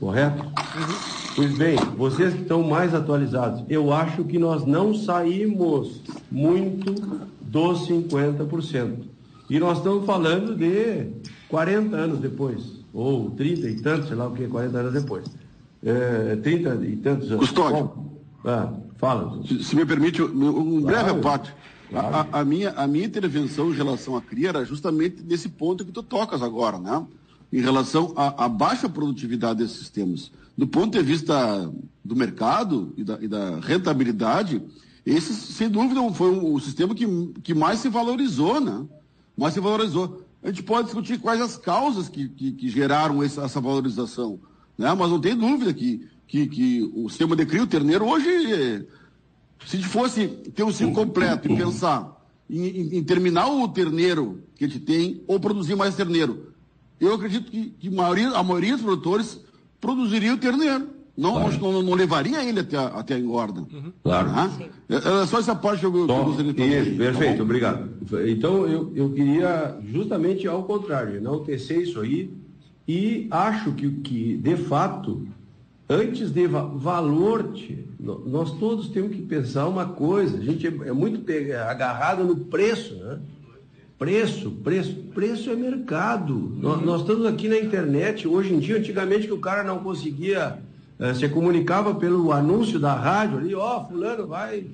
Speaker 5: Correto? Uhum. Pois bem, vocês que estão mais atualizados, eu acho que nós não saímos muito dos 50%. E nós estamos falando de 40 anos depois, ou 30 e tantos, sei lá o que, 40 anos depois. É, 30 e tantos anos.
Speaker 4: Custódio.
Speaker 5: Ah, fala.
Speaker 4: Se, se, me permite, um breve claro, parte. Claro. A, a, minha, a minha intervenção em relação à cria era justamente nesse ponto que tu tocas agora, né? Em relação à, à baixa produtividade desses sistemas. Do ponto de vista do mercado e da, e da rentabilidade, esse, sem dúvida, foi o, sistema que, que mais se valorizou, né? mas se valorizou. A gente pode discutir quais as causas que, que, que geraram essa, essa, valorização, né? mas não tem dúvida que, que, que o sistema de crio, o terneiro, hoje, se fosse ter um ciclo completo e pensar em, em, em, terminar o terneiro que a gente tem ou produzir mais terneiro, eu acredito que, que maioria, a maioria dos produtores produziria o terneiro. Não, claro. não, não, levaria ele até, até a engorda. Uhum.
Speaker 5: Claro.
Speaker 4: Ah? É, só essa parte que eu,
Speaker 5: que eu gostaria de Isso, perfeito, tá obrigado. Então, eu, eu queria justamente ao contrário, enaltecer isso aí e acho que, que de fato, antes de va valor, nós todos temos que pensar uma coisa, a gente é, é muito agarrado no preço, né? Preço, preço, preço é mercado. Uhum. Nós, nós estamos aqui na internet, hoje em dia, antigamente que o cara não conseguia é, você comunicava pelo anúncio da rádio ali, ó, oh, fulano vai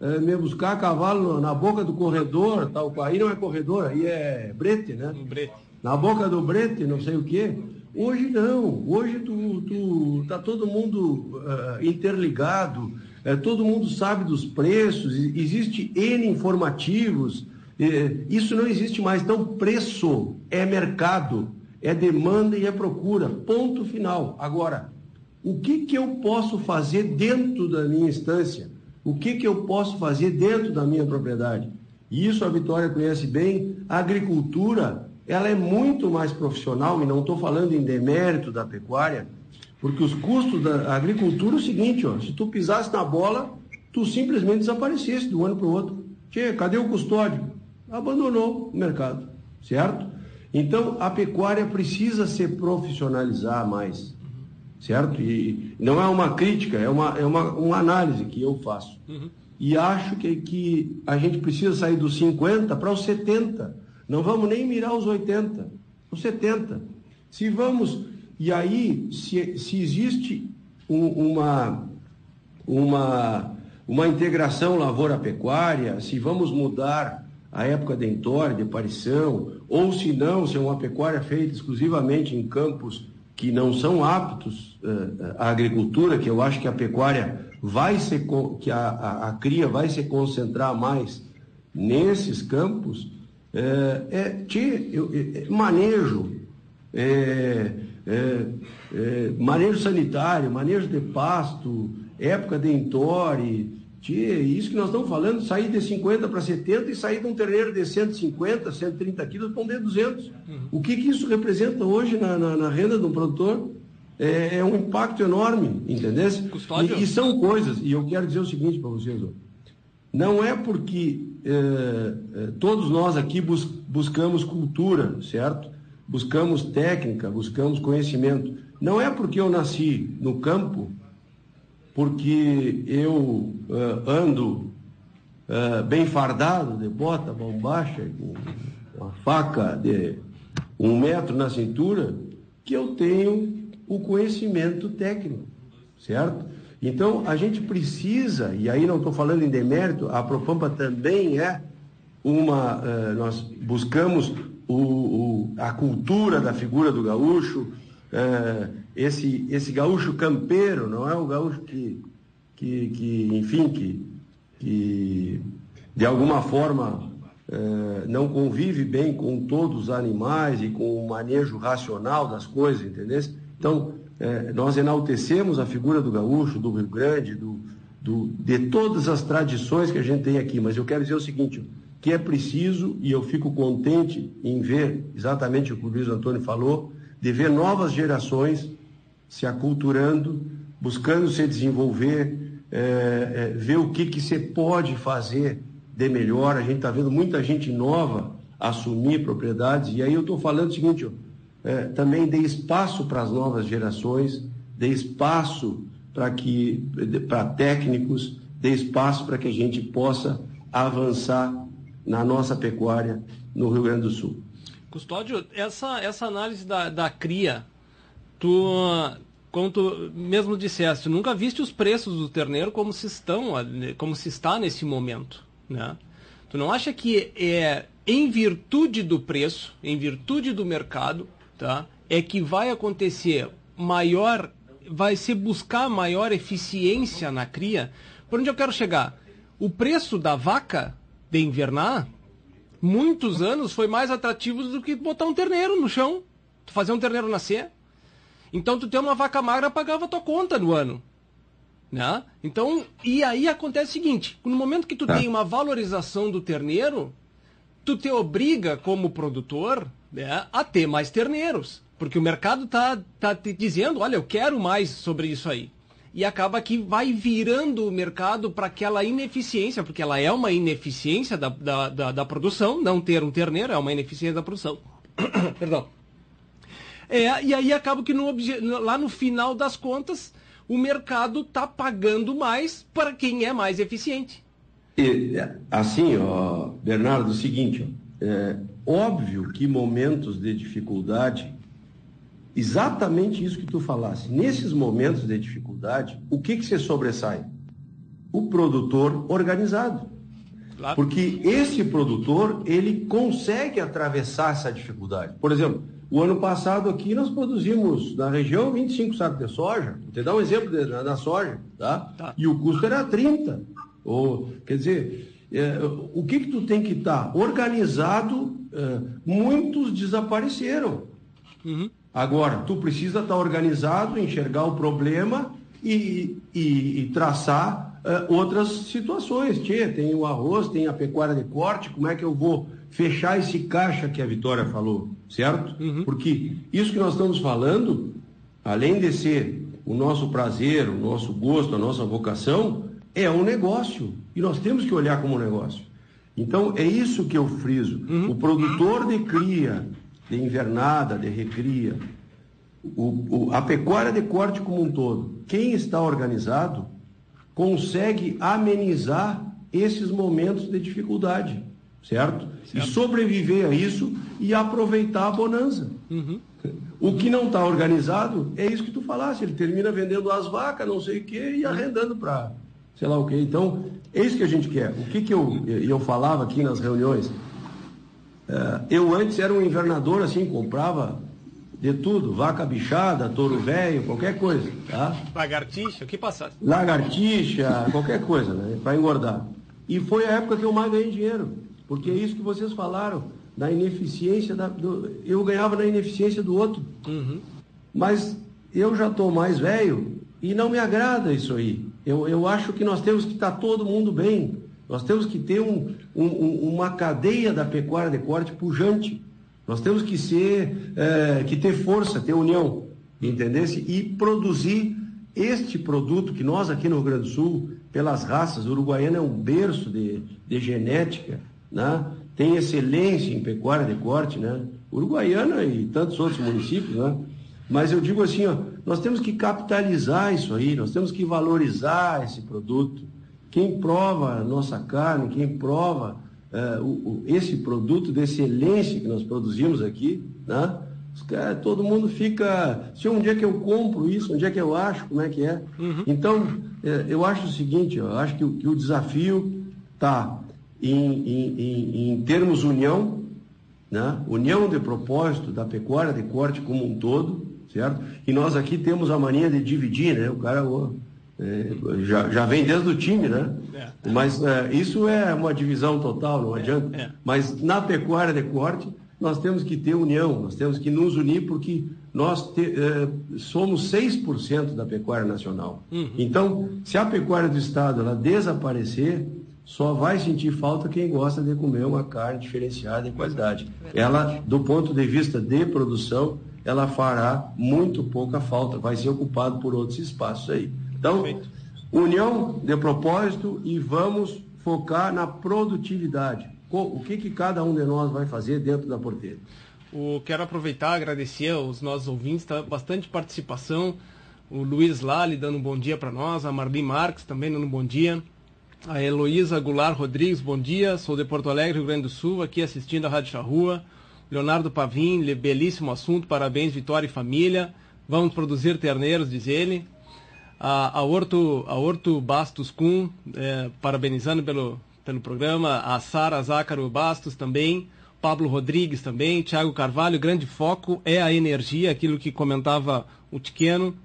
Speaker 5: é, me buscar cavalo na boca do corredor, tal, aí não é corredor, aí é brete, né?
Speaker 2: brete.
Speaker 5: Na boca do brete, não sei o quê. Hoje não, hoje tu, tu tá todo mundo uh, interligado, uh, todo mundo sabe dos preços, existe N informativos, isso não existe mais. Então, preço é mercado, é demanda e é procura, ponto final. Agora, o que, que eu posso fazer dentro da minha instância? O que, que eu posso fazer dentro da minha propriedade? E isso a Vitória conhece bem. A agricultura ela é muito mais profissional, e não estou falando em demérito da pecuária, porque os custos da agricultura é o seguinte, ó, se tu pisasse na bola, tu simplesmente desaparecesse de um ano para o outro. Tchê, cadê o custódio? Abandonou o mercado, certo? Então, a pecuária precisa se profissionalizar mais, certo? E não é uma crítica, é uma, é uma, uma análise que eu faço. Uhum. E acho que, que a gente precisa sair dos 50 para os 70 não vamos nem mirar os 80, os 70. Se vamos. E aí, se, se existe um, uma, uma, uma integração lavoura-pecuária, se vamos mudar a época de entor, de aparição, ou se não, se é uma pecuária feita exclusivamente em campos que não são aptos uh, à agricultura, que eu acho que a pecuária vai se, que a, a, a cria vai se concentrar mais nesses campos, é, é, te, eu, é, manejo, é, manejo sanitário, manejo de pasto, época de entore, Tia, isso que nós estamos falando, sair de 50 para 70 e sair de um terneiro de 150, 130 quilos para um de 200. Uhum. O que, que isso representa hoje na, na, na renda do produtor? É, é, um impacto enorme, entendeu? E, e, são coisas, e eu quero dizer o seguinte para vocês, ó, não é porque eh, eh, todos nós aqui bus buscamos cultura, certo? Buscamos técnica, buscamos conhecimento. Não é porque eu nasci no campo, porque eu eh, ando bem fardado, de bota, bombacha, com uma faca de um metro na cintura, que eu tenho o conhecimento técnico, certo? Então, a gente precisa, e aí não estou falando em demérito, a Propampa também é uma. Uh, nós buscamos o, o, a cultura da figura do gaúcho, uh, esse, esse gaúcho campeiro, não é um gaúcho que, que, que enfim, que, que de alguma forma Uh, não convive bem com todos os animais e com o manejo racional das coisas, entendeu? Então, é, nós enaltecemos a figura do gaúcho, do Rio Grande, do, do, de todas as tradições que a gente tem aqui, mas eu quero dizer o seguinte, que é preciso, e eu fico contente em ver exatamente o que o Luiz Antônio falou, de ver novas gerações se aculturando, buscando se desenvolver, é, é, ver o que, que se pode fazer de melhor. A gente está vendo muita gente nova assumir propriedades, e aí eu estou falando o seguinte, ó, é, também dê espaço para as novas gerações, dê espaço para que para técnicos, dê espaço para que a gente possa avançar na nossa pecuária no Rio Grande do Sul.
Speaker 2: Custódio, essa, essa análise da, da cria, tu, como tu mesmo disseste, nunca viste os preços do terneiro como se estão, como se está nesse momento, né? Tu não acha que é em virtude do preço, em virtude do mercado, tá? é que vai acontecer maior, vai se buscar maior eficiência na cria. Por onde eu quero chegar? O preço da vaca de invernar, muitos anos foi mais atrativo do que botar um terneiro no chão, tu fazer um terneiro nascer. Então tu ter uma vaca magra pagava tua conta no ano. Né? Então, e aí acontece o seguinte, no momento que tu tá. tem uma valorização do terneiro, tu te obriga como produtor né, a ter mais terneiros. Porque o mercado tá, tá te dizendo, olha, eu quero mais sobre isso aí. E acaba que vai virando o mercado para aquela ineficiência, porque ela é uma ineficiência da, da, da, da, produção, não ter um terneiro é uma ineficiência da produção. Perdão. É, e aí acaba que no, lá no final das contas, o mercado está pagando mais para quem é mais eficiente.
Speaker 5: E, assim, ó, Bernardo, o seguinte, ó, é óbvio que momentos de dificuldade, exatamente isso que tu falaste, nesses momentos de dificuldade, o que que se sobressai? O produtor organizado. Claro. Porque esse produtor, ele consegue atravessar essa dificuldade. Por exemplo, O ano passado aqui nós produzimos na região 25 sacos de soja. Vou te dar um exemplo de, da, soja, tá? tá? E o custo era 30. Ou, quer dizer, é, o que que tu tem que estar? Tá? Organizado, é, muitos desapareceram. Uhum. Agora, tu precisa estar tá organizado, enxergar o problema e, e, e traçar uh, outras situações. Tchê, tem o arroz, tem a pecuária de corte, como é que eu vou fechar esse caixa que a Vitória falou, certo? Uhum. Porque isso que nós estamos falando, além de ser o nosso prazer, o nosso gosto, a nossa vocação, é um negócio. E nós temos que olhar como um negócio. Então, é isso que eu friso. Uhum. O produtor de cria, de invernada, de recria, o, o, a pecuária de corte como um todo, quem está organizado, consegue amenizar esses momentos de dificuldade certo? certo? E sobreviver a isso e aproveitar a bonança. Uhum. O que não está organizado é isso que tu falaste, ele termina vendendo as vacas, não sei o quê, e arrendando para sei lá o quê. Então, é isso que a gente quer. O que, que eu, eu falava aqui nas reuniões? É, eu antes era um invernador assim, comprava de tudo, vaca bichada, touro velho, qualquer coisa, tá?
Speaker 2: Lagartixa, o que passasse?
Speaker 5: Lagartixa, qualquer coisa, né? Para engordar. E foi a época que eu mais ganhei dinheiro. Porque é isso que vocês falaram, da ineficiência, da, do, eu ganhava na ineficiência do outro. Uhum. Mas eu já estou mais velho e não me agrada isso aí. Eu, eu acho que nós temos que estar tá todo mundo bem. Nós temos que ter um, um, uma cadeia da pecuária de corte pujante. Nós temos que ser, é, que ter força, ter união, entendesse? E produzir este produto que nós aqui no Rio Grande do Sul, pelas raças, o uruguaiano é um berço de, de genética, né? tem excelência em pecuária de corte, né? Uruguaiana e tantos outros municípios, né? Mas eu digo assim, ó, nós temos que capitalizar isso aí, nós temos que valorizar esse produto. Quem prova a nossa carne, quem prova uh, o, o, esse produto de excelência que nós produzimos aqui, né? todo mundo fica. Se um dia que eu compro isso, um dia que eu acho, como é que é? Uhum. Então, é, eu acho o seguinte, eu acho que, que o desafio está em, em, em, termos união, né? união de propósito da pecuária de corte como um todo, certo? E nós aqui temos a mania de dividir, né? O cara é, já, já vem desde o time, né? É. Mas é, isso é uma divisão total, não adianta. É. Mas na pecuária de corte, nós temos que ter união, nós temos que nos unir porque nós te, é, somos 6% da pecuária nacional. Uhum. Então, se a pecuária do Estado ela desaparecer, só vai sentir falta quem gosta de comer uma carne diferenciada em qualidade. Ela, do ponto de vista de produção, ela fará muito pouca falta, vai ser ocupado por outros espaços aí. Então, Perfeito. união de propósito e vamos focar na produtividade. O que, que cada um de nós vai fazer dentro da porteira?
Speaker 2: O, quero aproveitar, agradecer aos nossos ouvintes, tá bastante participação. O Luiz Lali dando um bom dia para nós, a Marli Marques também dando um bom dia. A Heloísa Goulart Rodrigues, bom dia. Sou de Porto Alegre, Rio Grande do Sul, aqui assistindo a Rádio Charrua. Leonardo Pavim, belíssimo assunto, parabéns, Vitória e família. Vamos produzir terneiros, diz ele. A, a, Horto, a Horto Bastos Kuhn, é, parabenizando pelo, pelo programa. A Sara Zácaro Bastos também. Pablo Rodrigues também. Tiago Carvalho, grande foco é a energia, aquilo que comentava o Tiqueno.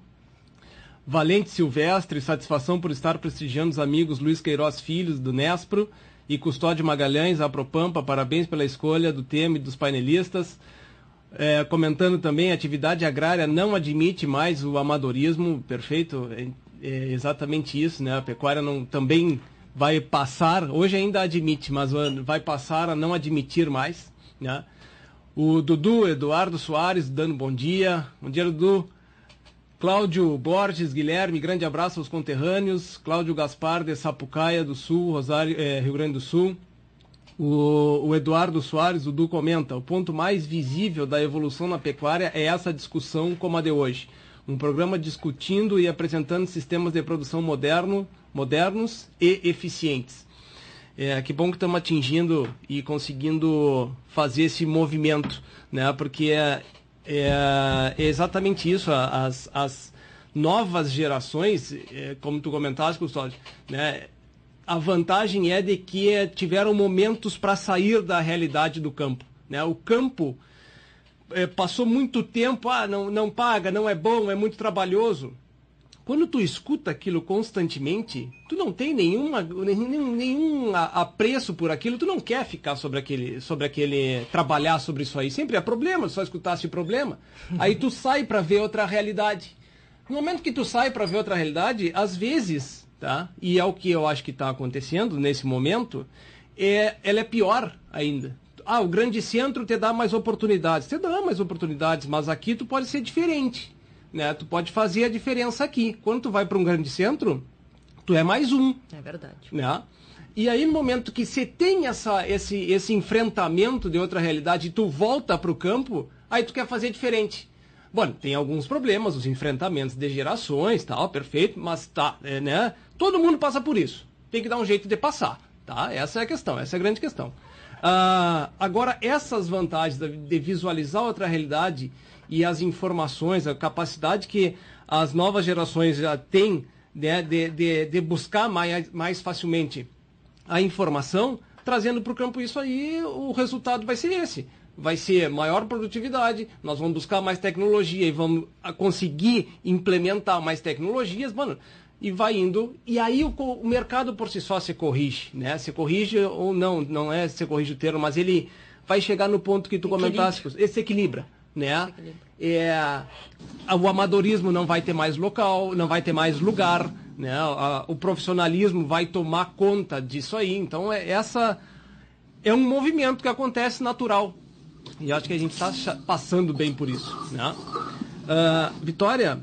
Speaker 2: Valente Silvestre, satisfação por estar prestigiando os amigos Luiz Queiroz Filhos, do Nespro, e Custódio Magalhães, a Propampa, parabéns pela escolha do tema e dos painelistas. É, comentando também, atividade agrária não admite mais o amadorismo, perfeito, é, é exatamente isso, né? A pecuária não, também vai passar, hoje ainda admite, mas vai passar a não admitir mais, né? O Dudu Eduardo Soares dando bom dia. Bom dia, Dudu. Cláudio Borges, Guilherme, grande abraço aos conterrâneos. Cláudio Gaspar, de Sapucaia do Sul, Rosário, eh, Rio Grande do Sul. O, o, Eduardo Soares, o Du, comenta: o ponto mais visível da evolução na pecuária é essa discussão como a de hoje. Um programa discutindo e apresentando sistemas de produção moderno, modernos e eficientes. É, que bom que estamos atingindo e conseguindo fazer esse movimento, né? porque é, é, é exatamente isso. As, as novas gerações, é, como tu comentaste, Custódio, né, a vantagem é de que tiveram momentos para sair da realidade do campo. Né? O campo é, passou muito tempo, ah, não, não paga, não é bom, é muito trabalhoso. Quando tu escuta aquilo constantemente, tu não tem nenhuma, nenhum, nenhum apreço por aquilo, tu não quer ficar sobre aquele, sobre aquele, trabalhar sobre isso aí. Sempre é problema, só escutasse problema. Aí tu sai para ver outra realidade. No momento que tu sai para ver outra realidade, às vezes, tá? E é o que eu acho que está acontecendo nesse momento, é, ela é pior ainda. Ah, o grande centro te dá mais oportunidades. Te dá mais oportunidades, mas aqui tu pode ser diferente né? Tu pode fazer a diferença aqui. Quando tu vai para um grande centro, tu é mais um.
Speaker 3: É verdade.
Speaker 2: Né? E aí, no momento que você tem essa, esse, esse enfrentamento de outra realidade e tu volta para o campo, aí tu quer fazer diferente. Bom, tem alguns problemas, os enfrentamentos de gerações, tal, perfeito, mas tá, é, né? Todo mundo passa por isso. Tem que dar um jeito de passar, tá? Essa é a questão, essa é a grande questão. Ah, agora, essas vantagens de visualizar outra realidade e as informações, a capacidade que as novas gerações já têm né, de, de, de buscar mais, mais facilmente a informação, trazendo para o campo isso aí, o resultado vai ser esse. Vai ser maior produtividade, nós vamos buscar mais tecnologia e vamos conseguir implementar mais tecnologias, mano, e vai indo. E aí o, o mercado por si só se corrige, né? Se corrige ou não, não é se corrige o termo, mas ele vai chegar no ponto que tu comentaste, esse equilibra né? É, o amadorismo não vai ter mais local, não vai ter mais lugar, né? O profissionalismo vai tomar conta disso aí. Então, é, essa é um movimento que acontece natural. E acho que a gente está passando bem por isso, né? Uh, Vitória,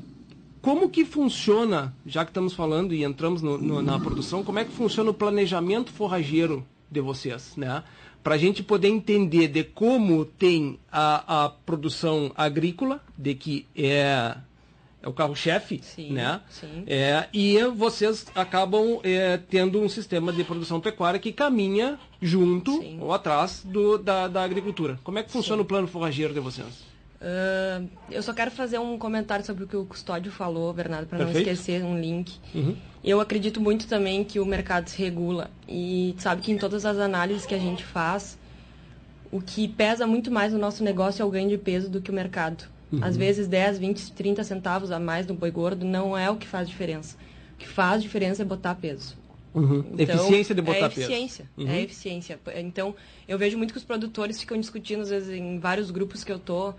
Speaker 2: como que funciona, já que estamos falando e entramos no, no, na produção, como é que funciona o planejamento forrageiro de vocês, né? para a gente poder entender de como tem a, a produção agrícola, de que é, é o carro-chefe, né? Sim. É, e vocês acabam é, tendo um sistema de produção pecuária que caminha junto sim. ou atrás do, da, da agricultura. Como é que funciona sim. o plano forrageiro de vocês?
Speaker 3: Uh, eu só quero fazer um comentário sobre o que o Custódio falou, Bernardo, para não esquecer um link. Uhum. Eu acredito muito também que o mercado se regula. E sabe que em todas as análises que a gente faz, o que pesa muito mais no nosso negócio é o ganho de peso do que o mercado. Uhum. Às vezes 10, 20, 30 centavos a mais no boi gordo não é o que faz diferença. O que faz diferença é botar peso.
Speaker 2: Uhum. Então, eficiência de botar
Speaker 3: é eficiência, peso. É eficiência. Então, eu vejo muito que os produtores ficam discutindo, às vezes, em vários grupos que eu tô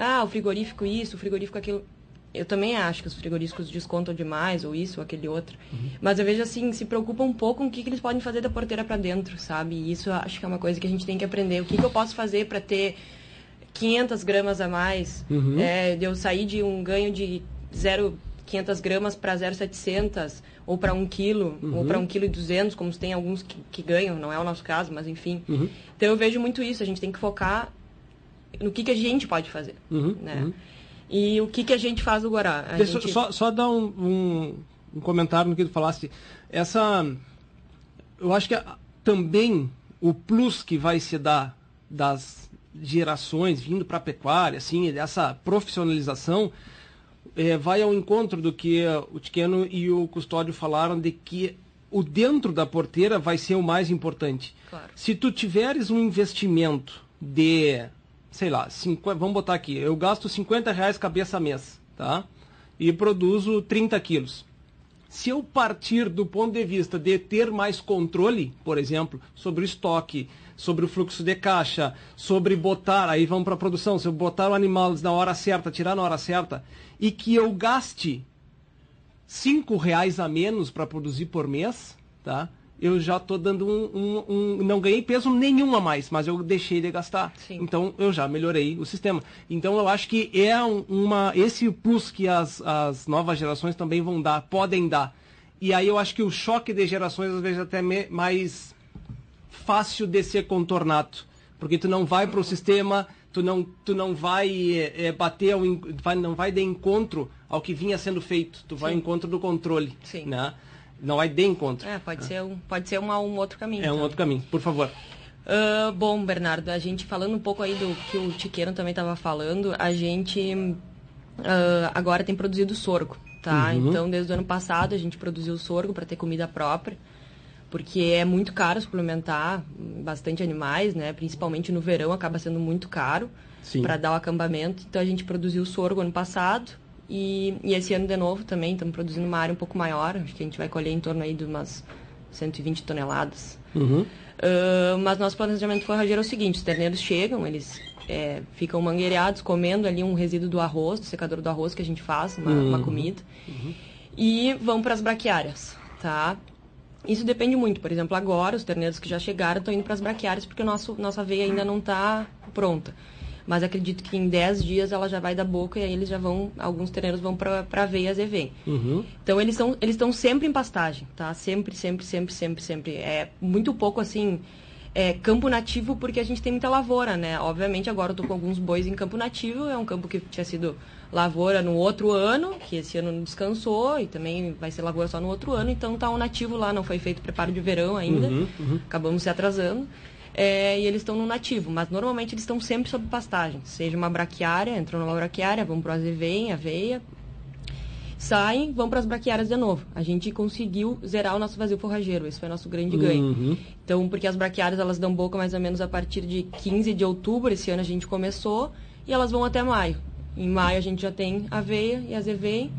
Speaker 3: ah, o frigorífico isso, o frigorífico aquilo. Eu também acho que os frigoríficos descontam demais, ou isso, ou aquele outro. Uhum. Mas eu vejo assim, se preocupa um pouco com o que, que eles podem fazer da porteira para dentro, sabe? E isso eu acho que é uma coisa que a gente tem que aprender. O que, que eu posso fazer para ter 500 gramas a mais? Uhum. É, de eu sair de um ganho de 0,500 gramas para 0,700, ou para 1 quilo, uhum. ou para 1 quilo e 200, como tem alguns que, que, ganham, não é o nosso caso, mas enfim. Uhum. Então eu vejo muito isso, a gente tem que focar no que, que a gente pode fazer. Uhum, né? Uhum. E o que, que a gente faz no Guará? A
Speaker 2: Deixa gente... só, só dar um, um, um, comentário no que tu falaste. Essa. Eu acho que também o plus que vai se dar das gerações vindo para a pecuária, assim, dessa profissionalização, é, vai ao encontro do que o Tiqueno e o Custódio falaram de que o dentro da porteira vai ser o mais importante. Claro. Se tu tiveres um investimento de sei lá, 50, vamos botar aqui, eu gasto 50 reais cabeça mês, tá? E produzo 30 quilos. Se eu partir do ponto de vista de ter mais controle, por exemplo, sobre o estoque, sobre o fluxo de caixa, sobre botar, aí vamos para a produção, se eu botar o animal na hora certa, tirar na hora certa, e que eu gaste 5 reais a menos para produzir por mês, tá? Eu já estou dando um, um, um, Não ganhei peso nenhum a mais, mas eu deixei de gastar. Sim. Então eu já melhorei o sistema. Então eu acho que é um, uma, esse plus que as, as novas gerações também vão dar, podem dar. E aí eu acho que o choque de gerações às vezes é até me, mais fácil de ser contornado. Porque tu não vai para o sistema, tu não, tu não vai é, bater, ao, vai, não vai de encontro ao que vinha sendo feito. Tu vai ao encontro do controle. Sim. Né? Não vai de encontro.
Speaker 3: É, pode, Ser, um, pode ser uma, um outro caminho.
Speaker 2: É então. um outro caminho, por favor.
Speaker 3: Uh, bom, Bernardo, a gente falando um pouco aí do que o Tiqueiro também estava falando, a gente uh, agora tem produzido sorgo, tá? Uhum. Então, desde o ano passado a gente produziu sorgo para ter comida própria, porque é muito caro suplementar bastante animais, né? Principalmente no verão acaba sendo muito caro. para dar o acampamento. Então a gente produziu sorgo ano passado e, e esse ano de novo também estamos produzindo uma área um pouco maior. Acho que a gente vai colher em torno aí de umas 120 toneladas.
Speaker 2: Uhum.
Speaker 3: Uh, mas nosso planejamento forrageiro é o seguinte: os terneiros chegam, eles é, ficam mangueirados, comendo ali um resíduo do arroz, do secador do arroz que a gente faz, uma, uhum. uma comida, uhum. e vão para as braquiárias, tá? Isso depende muito. Por exemplo, agora os terneiros que já chegaram estão indo para as braquiárias porque o nosso, nossa veia ainda não está pronta. Mas acredito que em 10 dias ela já vai da boca e aí eles já vão, alguns terneiros vão para a veia AZV. Uhum. Então eles estão eles estão sempre em pastagem, tá? Sempre, sempre, sempre, sempre, sempre. É muito pouco assim é, campo nativo porque a gente tem muita lavoura, né? Obviamente agora eu tô com alguns bois em campo nativo, é um campo que tinha sido lavoura no outro ano, que esse ano não descansou, e também vai ser lavoura só no outro ano, então tá um nativo lá, não foi feito preparo de verão ainda, uhum, uhum. acabamos se atrasando. É, e eles estão no nativo, mas normalmente eles estão sempre sob pastagem, seja uma braquiária, entram na braquiária, vão para o azevém, aveia, saem, vão para as braquiárias de novo. A gente conseguiu zerar o nosso vazio forrageiro, esse foi o nosso grande ganho. Uhum. Então, porque as braquiárias elas dão boca mais ou menos a partir de 15 de outubro, esse ano a gente começou, e elas vão até maio. Em maio a gente já tem aveia e azevém.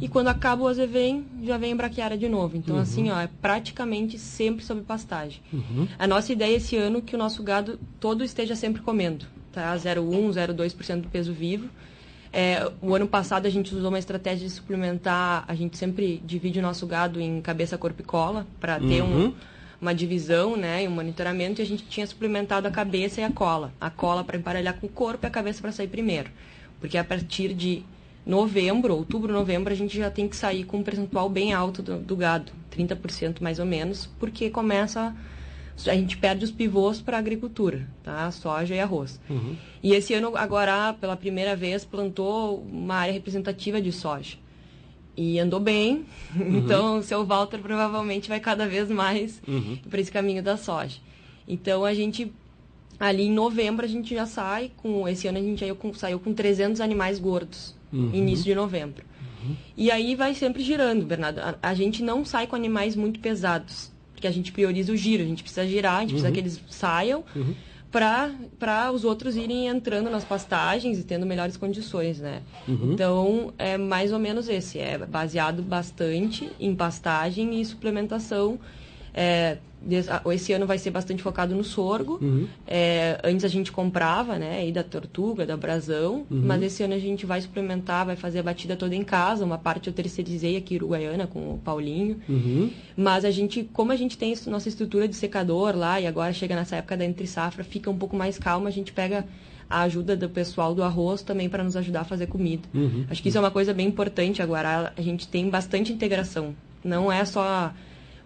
Speaker 3: E quando acaba o azevém, já vem a braquiária de novo. Então, uhum. assim, ó, é praticamente sempre sob pastagem. Uhum. A nossa ideia esse ano é que o nosso gado todo esteja sempre comendo. Tá? 0,1, 0,2% do peso vivo. É, o ano passado a gente usou uma estratégia de suplementar, a gente sempre divide o nosso gado em cabeça, corpo e cola, para ter uhum. um, uma divisão né, e um monitoramento, e a gente tinha suplementado a cabeça e a cola. A cola para emparelhar com o corpo e a cabeça para sair primeiro. Porque a partir de novembro, outubro, novembro, a gente já tem que sair com um percentual bem alto do, do gado, 30% mais ou menos, porque começa a gente perde os pivôs para a agricultura, tá? Soja e arroz. Uhum. E esse ano, agora, pela primeira vez, plantou uma área representativa de soja. E andou bem. Uhum. Então, o seu Walter provavelmente vai cada vez mais uhum. para esse caminho da soja. Então, a gente ali em novembro a gente já sai com esse ano a gente saiu com, saiu com 300 animais gordos uhum. início de novembro uhum. e aí vai sempre girando Bernardo a, a, gente não sai com animais muito pesados porque a gente prioriza o giro a gente precisa girar a gente uhum. precisa que eles saiam uhum. para os outros irem entrando nas pastagens e tendo melhores condições né uhum. então é mais ou menos esse é baseado bastante em pastagem e suplementação é, esse ano vai ser bastante focado no sorgo. Uhum. É, antes a gente comprava, né, aí da tortuga, da brasão, uhum. mas esse ano a gente vai suplementar, vai fazer a batida toda em casa. Uma parte eu terceirizei aqui em Uruguaiana com o Paulinho. Uhum. Mas a gente, como a gente tem nossa estrutura de secador lá e agora chega nessa época da entre safra, fica um pouco mais calma, a gente pega a ajuda do pessoal do arroz também para nos ajudar a fazer comida. Uhum. Acho que isso é uma coisa bem importante agora. A gente tem bastante integração. Não é só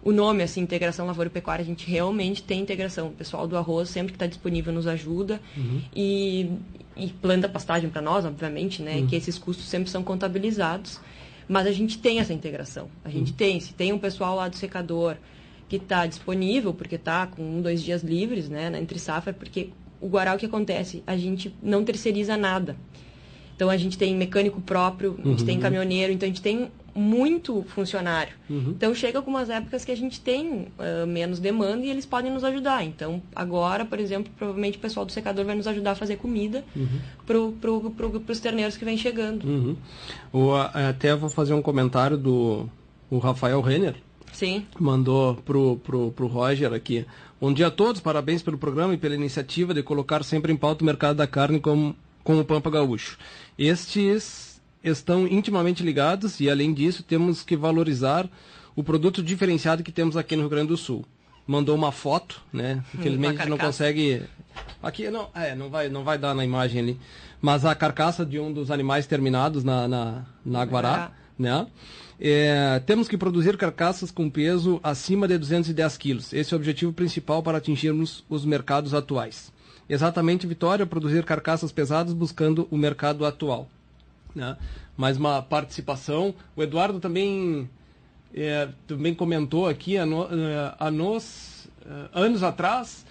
Speaker 3: o nome, assim, Integração Lavoura e Pecuária, a gente realmente tem integração. O pessoal do arroz, sempre que está disponível, nos ajuda. Uhum. E, e planta pastagem para nós, obviamente, né? Uhum. Que esses custos sempre são contabilizados. Mas a gente tem essa integração. A gente uhum. tem. Se tem um pessoal lá do secador que está disponível, porque está com um, dois dias livres, né? Entre safra, porque o Guará, o que acontece? A gente não terceiriza nada. Então a gente tem mecânico próprio, a gente uhum. tem caminhoneiro, então a gente tem muito funcionário. Uhum. Então chega algumas épocas que a gente tem uh, menos demanda e eles podem nos ajudar. Então agora, por exemplo, provavelmente o pessoal do secador vai nos ajudar a fazer comida uhum. para pro, pro, os terneiros que vêm chegando.
Speaker 2: Uhum. O, até vou fazer um comentário do o Rafael Renner.
Speaker 3: Sim.
Speaker 2: Mandou pro, pro, pro Roger aqui. Bom dia a todos, parabéns pelo programa e pela iniciativa de colocar sempre em pauta o mercado da carne como, como o Pampa Gaúcho. Estes estão intimamente ligados e, além disso, temos que valorizar o produto diferenciado que temos aqui no Rio Grande do Sul. Mandou uma foto, né? Infelizmente a gente não consegue. Aqui não, é, não vai, não vai dar na imagem ali. Mas a carcaça de um dos animais terminados na, na, na Guará, né? É, temos que produzir carcaças com peso acima de 210 quilos. Esse é o objetivo principal para atingirmos os mercados atuais. Exatamente, Vitória, produzir carcaças pesadas buscando o mercado atual né? mais uma participação. O Eduardo também, é, também comentou aqui, a, no, é, é, anos atrás,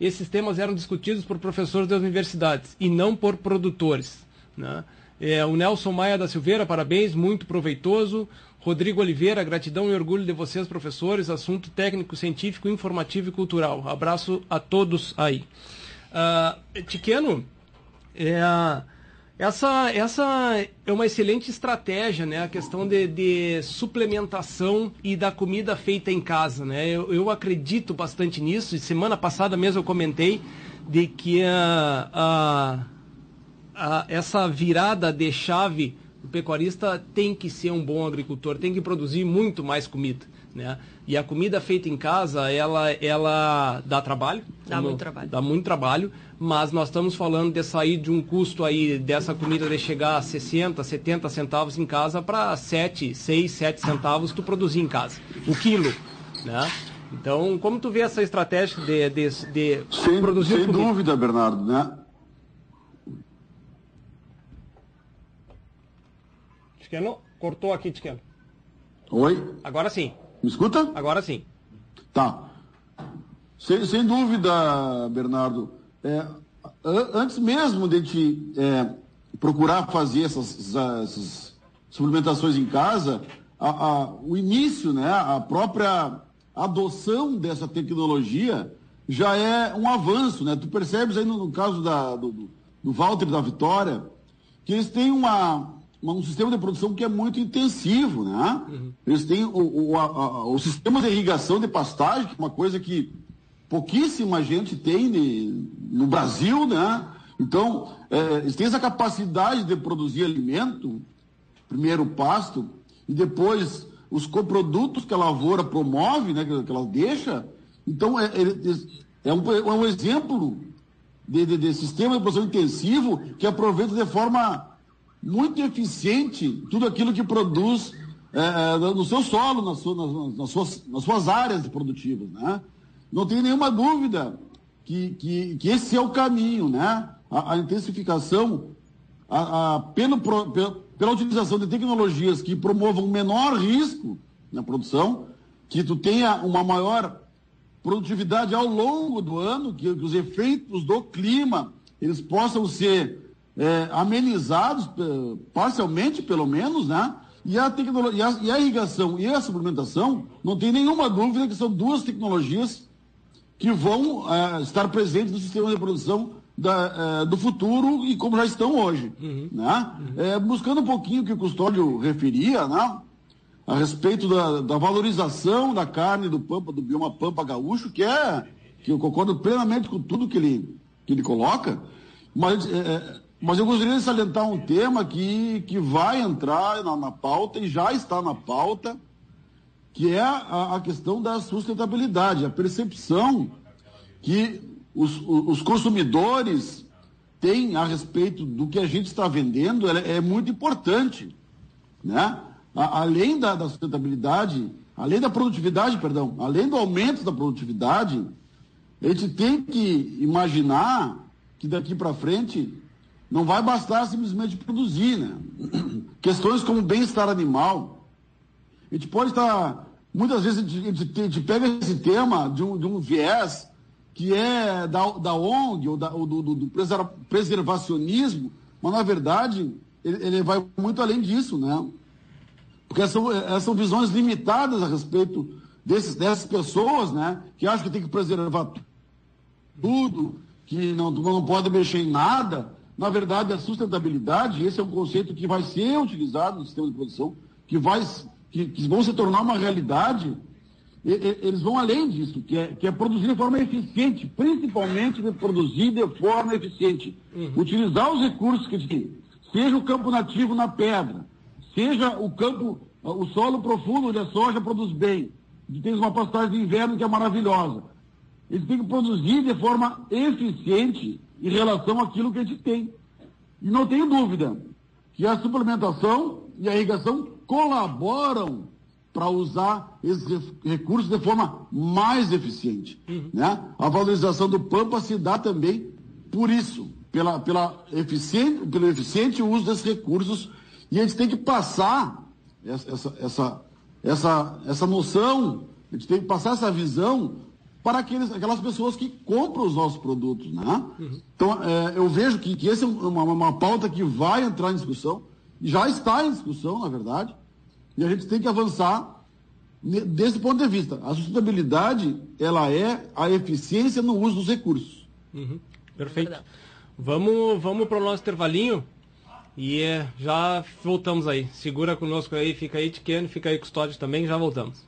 Speaker 2: esses temas eram discutidos por professores das universidades e não por produtores. Né? É, o Nelson Maia da Silveira, parabéns, muito proveitoso. Rodrigo Oliveira, gratidão e orgulho de vocês, professores. Assunto técnico, científico, informativo e cultural. Abraço a todos aí. Uh, Tiqueno, É, essa, essa é uma excelente estratégia, né? A questão de, de suplementação e da comida feita em casa, né? Eu, eu acredito bastante nisso. E semana passada mesmo eu comentei de que a, a, a, essa virada de chave o pecuarista tem que ser um bom agricultor, tem que produzir muito mais comida. Né? E a comida feita em casa, ela, ela dá trabalho.
Speaker 3: Dá muito trabalho.
Speaker 2: Dá muito trabalho, mas nós estamos falando de sair de um custo aí dessa comida de chegar a 60, 70 centavos em casa para 7, 6, 7 centavos tu produzir em casa. O quilo, né? Então, como tu vê essa estratégia de, de, de
Speaker 4: sem, produzir Sem comida? dúvida, Bernardo, né?
Speaker 2: Tiqueno, cortou aqui, Tiqueno.
Speaker 4: Oi?
Speaker 2: Agora sim.
Speaker 4: Me escuta?
Speaker 2: Agora sim.
Speaker 4: Tá. Sem, sem dúvida, Bernardo. É, antes mesmo de a gente é, procurar fazer essas, essas, suplementações em casa, a, a, o início, né, a própria adoção dessa tecnologia já é um avanço. Né? Tu percebes aí no, no caso da, do, do Walter da Vitória, que eles têm uma, um sistema de produção que é muito intensivo, né? Uhum. Eles têm o, o, a, o, sistema de irrigação de pastagem, que é uma coisa que pouquíssima gente tem de, no Brasil, né? Então, é, eles têm essa capacidade de produzir alimento, primeiro o pasto, e depois os coprodutos que a lavoura promove, né, que, que ela deixa. Então, é, é, é, um, é um exemplo de, de, de sistema de produção intensivo que aproveita de forma muito eficiente tudo aquilo que produz é, é no seu solo, nas, suas, nas, suas, nas suas áreas produtivas. Né? Não tem nenhuma dúvida que, que, que esse é o caminho, né? A, a intensificação a, a, pelo, pela, pela utilização de tecnologias que promovam menor risco na produção, que tu tenha uma maior produtividade ao longo do ano, que, que os efeitos do clima eles possam ser é, amenizados, é, parcialmente pelo menos, né? E a, tecnologia, e a, e a irrigação e a suplementação, não tem nenhuma dúvida que são duas tecnologias que vão é, estar presentes no sistema de produção da, é, do futuro e como já estão hoje. Uhum. Né? Uhum. É, buscando um pouquinho o que o Custódio referia, né? a respeito da, da, valorização da carne do pampa, do bioma pampa gaúcho, que é, que eu concordo plenamente com tudo que ele, que ele coloca, mas é, é mas eu gostaria de salientar um tema que, que vai entrar na, na pauta e já está na pauta, que é a, a questão da sustentabilidade, a percepção que os, os consumidores têm a respeito do que a gente está vendendo é, é muito importante. Né? A, além da, da sustentabilidade, além da produtividade, perdão, além do aumento da produtividade, a gente tem que imaginar que daqui para frente não vai bastar simplesmente produzir, né? Questões como bem-estar animal. A gente pode estar. Muitas vezes a gente, a gente, pega esse tema de um, de um viés que é da, da ONG ou, da, ou do, do, do, preservacionismo, mas na verdade ele, ele, vai muito além disso, né? Porque são, são visões limitadas a respeito desses, dessas pessoas, né? Que acham que tem que preservar tudo, que não, não pode mexer em nada. Na verdade, a sustentabilidade, esse é um conceito que vai ser utilizado no sistema de produção, que, vai, que, que vão se tornar uma realidade, e, e, eles vão além disso, que é, que é produzir de forma eficiente, principalmente de produzir de forma eficiente. Uhum. Utilizar os recursos que tem, seja o campo nativo na pedra, seja o campo, o solo profundo onde a soja produz bem, que tem uma pastagem de inverno que é maravilhosa. Eles têm que produzir de forma eficiente em relação àquilo que a gente tem. E não tenho dúvida que a suplementação e a irrigação colaboram para usar esses recursos de forma mais eficiente. Uhum. Né? A valorização do Pampa se dá também por isso, pela, pela eficiente, pelo eficiente uso desses recursos. E a gente tem que passar essa, essa, essa, essa, essa noção, a gente tem que passar essa visão para aqueles, aquelas pessoas que compram os nossos produtos. Né? Uhum. Então, é, eu vejo que, que essa é uma, uma pauta que vai entrar em discussão, já está em discussão, na verdade, e a gente tem que avançar desse ponto de vista. A sustentabilidade, ela é a eficiência no uso dos recursos.
Speaker 2: Uhum. Perfeito. Vamos, vamos para o nosso intervalinho e é, já voltamos aí. Segura conosco aí, fica aí, Tiqueno, fica aí, Custódio também, já voltamos.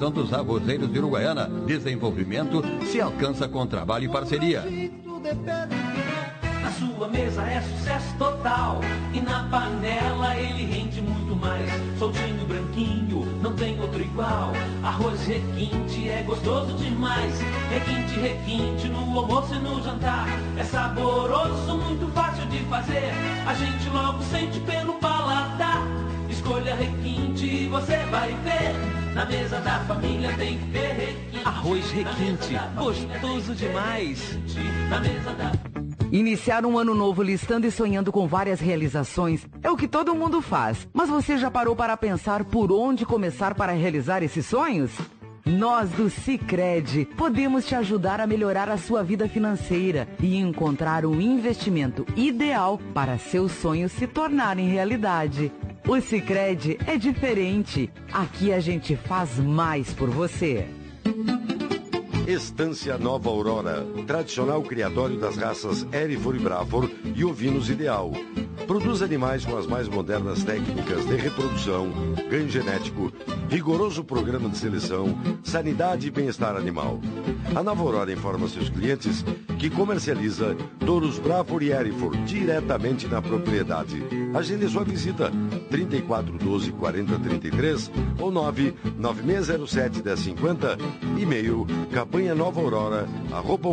Speaker 1: Associação dos Arrozeiros de Uruguaiana. Desenvolvimento se alcança com trabalho e parceria.
Speaker 6: Na sua mesa é sucesso total e na panela ele rende muito mais. Soltinho, branquinho, não tem outro igual. Arroz requinte é gostoso demais. Requinte, requinte no almoço e no jantar. É saboroso, muito fácil de fazer. A gente logo sente pelo paladar. Escolha requinte e você vai ver. Na mesa da família tem que ter requinte.
Speaker 7: Arroz requinte, gostoso demais.
Speaker 6: Na mesa da
Speaker 8: Iniciar um ano novo listando e sonhando com várias realizações é o que todo mundo faz. Mas você já parou para pensar por onde começar para realizar esses sonhos? Nós do Cicred podemos te ajudar a melhorar a sua vida financeira e encontrar um investimento ideal para seus sonhos se tornarem realidade. O Cicred é diferente. Aqui a gente faz mais por você.
Speaker 9: Estância Nova Aurora, tradicional criatório das raças Erifor e Brafor e ovinos ideal. Produz animais com as mais modernas técnicas de reprodução, ganho genético, rigoroso programa de seleção, sanidade e bem-estar animal. A Nova Aurora informa seus clientes que comercializa touros Brafor e Erifor diretamente na propriedade. Agende sua visita 3412 4033 ou 99607 1050, e-mail campanha nova aurora, arroba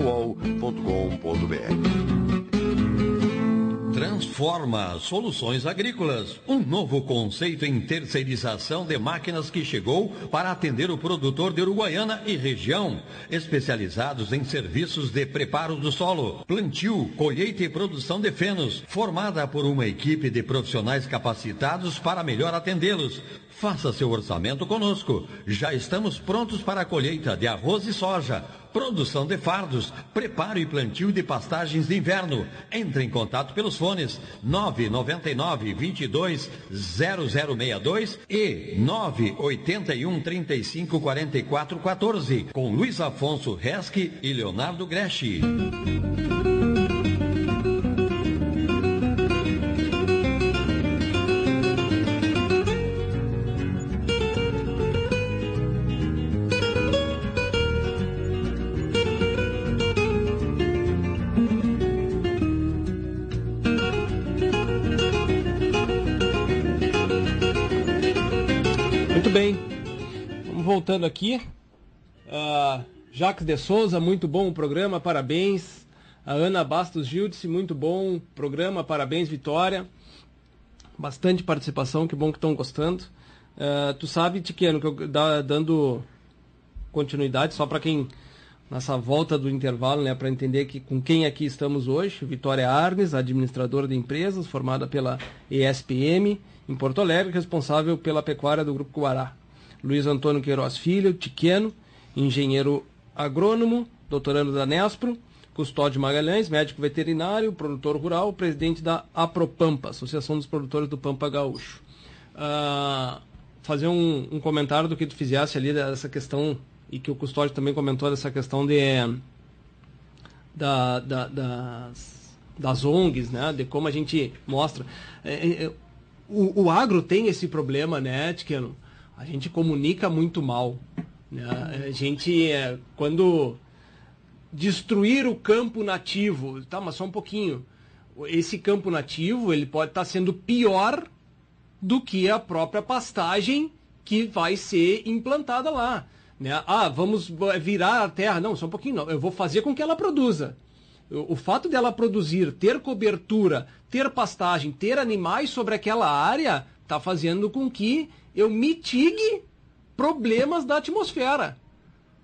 Speaker 1: Transforma Soluções Agrícolas, um novo conceito em terceirização de máquinas que chegou para atender o produtor de Uruguaiana e região, especializados em serviços de preparo do solo, plantio, colheita e produção de fenos, formada por uma equipe de profissionais capacitados para melhor atendê-los. Faça seu orçamento conosco. Já estamos prontos para a colheita de arroz e soja, produção de fardos, preparo e plantio de pastagens de inverno. Entre em contato pelos fones 999 22 0062 e 981 35 44 14 com Luiz Afonso Resque e Leonardo Greschi.
Speaker 2: Voltando aqui. Uh, Jacques de Souza, muito bom o programa, parabéns. A Ana Bastos Gildice, muito bom programa, parabéns, Vitória. Bastante participação, que bom que estão gostando. Uh, tu sabe, Tiqueno, que eu dá, dando continuidade, só para quem nessa volta do intervalo, né, para entender que com quem aqui estamos hoje, Vitória Arnes, administradora de empresas, formada pela ESPM em Porto Alegre, responsável pela pecuária do Grupo Guará. Luiz Antônio Queiroz Filho, Tiqueno, engenheiro agrônomo, doutorando da Nespro, Custódio Magalhães, médico veterinário, produtor rural, presidente da Apropampa, Associação dos Produtores do Pampa Gaúcho. Uh, fazer um, um, comentário do que tu fizesse ali dessa questão e que o Custódio também comentou dessa questão de da, da, das, das ONGs, né? De como a gente mostra. É, é, é, o, o agro tem esse problema, né, Tiqueno? A gente comunica muito mal. Né? A gente, é, quando destruir o campo nativo, tá, mas só um pouquinho. Esse campo nativo, ele pode estar tá sendo pior do que a própria pastagem que vai ser implantada lá. Né? Ah, vamos virar a terra. Não, só um pouquinho não. Eu vou fazer com que ela produza. O fato dela produzir, ter cobertura, ter pastagem, ter animais sobre aquela área, está fazendo com que eu mitigue problemas da atmosfera.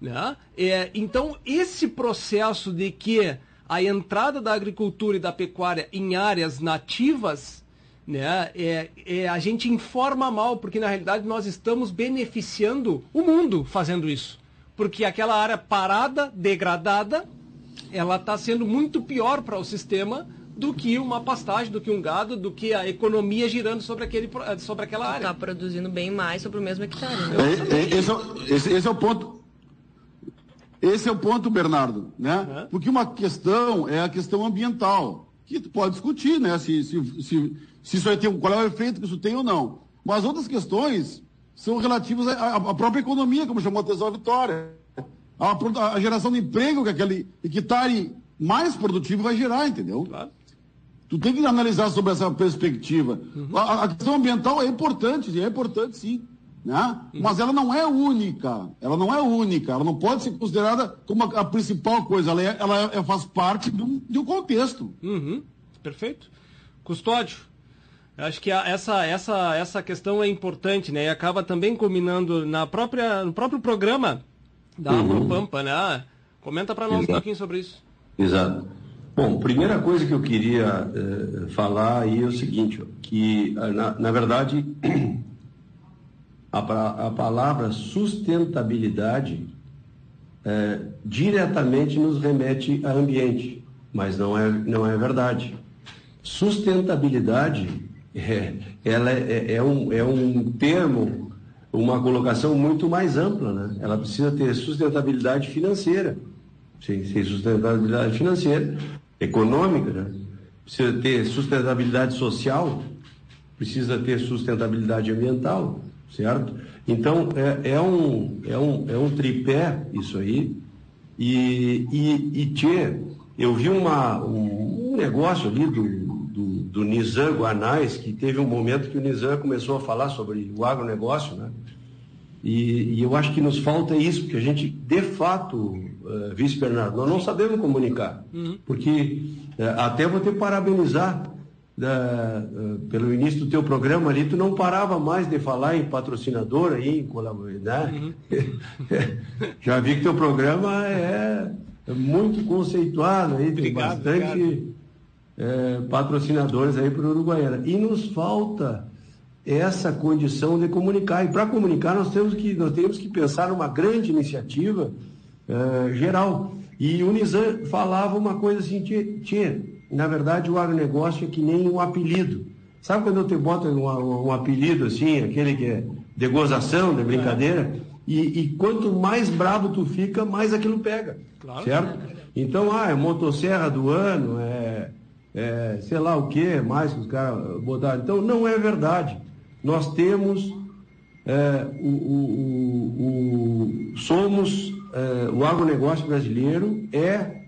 Speaker 2: Né? É, então, esse processo de que a entrada da agricultura e da pecuária em áreas nativas, né, é, é, a gente informa mal, porque na realidade nós estamos beneficiando o mundo fazendo isso. Porque aquela área parada, degradada, ela está sendo muito pior para o sistema do que uma pastagem, do que um gado, do que a economia girando sobre, aquele, sobre aquela área.
Speaker 3: Está produzindo bem mais sobre o mesmo hectare. Né?
Speaker 4: É, é, esse, é, esse, esse, é o ponto. Esse é o ponto, Bernardo, né? Porque uma questão é a questão ambiental, que tu pode discutir, né? Se, se, se, se isso vai ter, qual é o efeito que isso tem ou não. Mas outras questões são relativas à, à própria economia, como chamou a atenção a Vitória. A, a, geração de emprego que aquele hectare mais produtivo vai gerar, entendeu? Claro. Tu tem que analisar sobre essa perspectiva. Uhum. A, a, questão ambiental é importante, é importante sim. Né? Uhum. Mas ela não é única. Ela não é única. Ela não pode ser considerada como a, a principal coisa. Ela, é, ela é, faz parte de um, de um contexto.
Speaker 2: Uhum. Perfeito. Custódio. Acho que essa, essa, essa questão é importante, né? E acaba também combinando na própria, no próprio programa da uhum. Pampa, né? Comenta para nós Exato. um pouquinho sobre isso.
Speaker 5: Exato. Bom, primeira coisa que eu queria uh, falar aí é o seguinte, ó, que uh, na, na, verdade a, a, palavra sustentabilidade uh, diretamente nos remete a ambiente, mas não é, não é verdade. Sustentabilidade é, ela é, é, um, é um termo uma colocação muito mais ampla, né? Ela precisa ter sustentabilidade financeira. Sem sustentabilidade financeira, econômica, né? precisa ter sustentabilidade social, precisa ter sustentabilidade ambiental, certo? Então, é, é, um, é, um, é um tripé isso aí. E, e, e tchê, eu vi uma, um, um negócio ali do, do, do Nizam Guanais, que teve um momento que o Nizam começou a falar sobre o agronegócio, né? E, e, eu acho que nos falta isso, porque a gente, de fato, uh, vice-bernardo, nós não sabemos comunicar. Uhum. Porque uh, até vou te parabenizar uh, pelo início do teu programa ali, tu não parava mais de falar em patrocinador aí, em colaborar. Né? Uhum. Já vi que teu programa é muito conceituado aí, tem obrigado, bastante patrocinadores aí para o Uruguaiana. E nos falta essa condição de comunicar. E para comunicar nós temos que, nós temos que pensar numa grande iniciativa uh, geral. E o Nizam falava uma coisa assim, tia, na verdade o agronegócio é que nem um apelido. Sabe quando eu te boto um, um apelido assim, aquele que é de gozação, de brincadeira? E, e, quanto mais bravo tu fica, mais aquilo pega. Claro. Certo? Então, ah, é motosserra do ano, é, é sei lá o que mais que os caras botaram. Então, não é verdade nós temos é, o, o, o, somos é, o agronegócio brasileiro é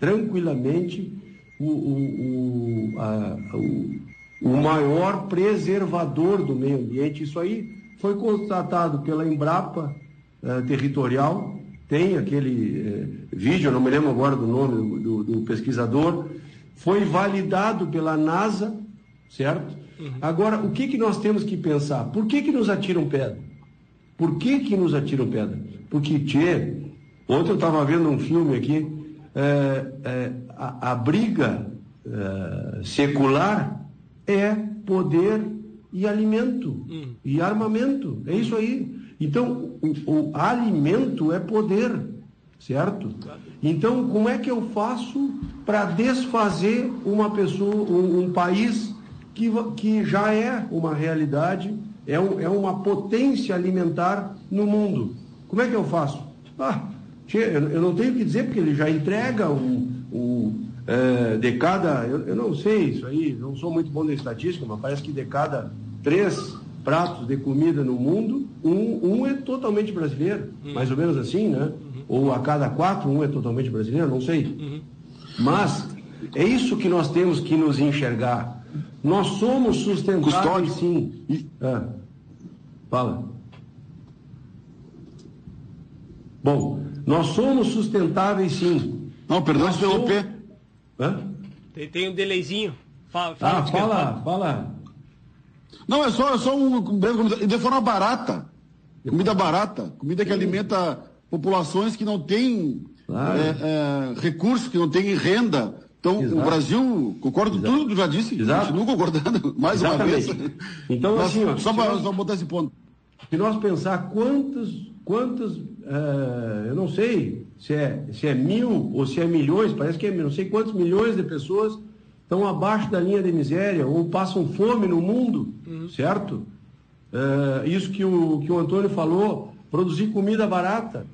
Speaker 5: tranquilamente o, a, o, maior preservador do meio ambiente. Isso aí foi constatado pela Embrapa é, territorial. Tem aquele é, vídeo, não me lembro agora do nome do, do, do pesquisador, foi validado pela NASA, certo? Uhum. Agora, o que, que nós temos que pensar? Por que, que nos atiram pedra? Por que, que nos atiram pedra? Porque, tchê, ontem eu estava vendo um filme aqui, é, é, a, a, briga é, secular é poder e alimento uhum. e armamento. É isso aí. Então, o, o alimento é poder, certo? Então, como é que eu faço para desfazer uma pessoa, um, um país que, que já é uma realidade é, um, é uma potência alimentar no mundo. Como é que eu faço? Ah, eu não tenho que dizer, porque ele já entrega um, um é, de cada, eu, eu, não sei isso aí, não sou muito bom de estatística, mas parece que de cada três pratos de comida no mundo, um, um é totalmente brasileiro, uhum. mais ou menos assim, né? Uhum. Ou a cada quatro, um é totalmente brasileiro, não sei. Uhum. Mas é isso que nós temos que nos enxergar. Nós somos sustentáveis, sim. Ah, fala. Bom, nós somos sustentáveis, sim.
Speaker 4: Não, perdão se interromper.
Speaker 2: Hã? Tem, tem um delayzinho.
Speaker 5: Fala, fala, ah, fala, fala.
Speaker 4: Não, é só, é só um. De forma barata. Comida barata. Comida que alimenta populações que não têm claro. é, é, recursos, que não têm renda. Então, Exato. o Brasil, concordo com tudo que já disse, Exato. continuo concordando mais Exatamente. uma vez.
Speaker 5: Então, Mas, assim, ó,
Speaker 4: só para nós... botar esse ponto.
Speaker 5: Se nós pensar quantos, quantos uh, eu não sei se é, se é mil ou se é milhões, parece que é não sei quantos milhões de pessoas estão abaixo da linha de miséria ou passam fome no mundo, uhum. certo? Uh, isso que o, que o Antônio falou, produzir comida barata.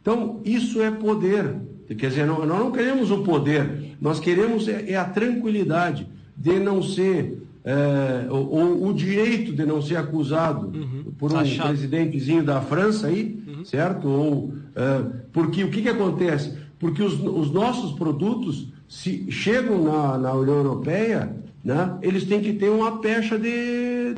Speaker 5: Então, isso é poder. Quer dizer, nós não queremos o poder, nós queremos é, é a tranquilidade de não ser, é, ou, o direito de não ser acusado uhum. por um Achado. presidentezinho da França aí, uhum. certo? Ou, é, porque o que, que acontece? Porque os, os nossos produtos se chegam na, na União Europeia, né, eles têm que ter uma pecha de,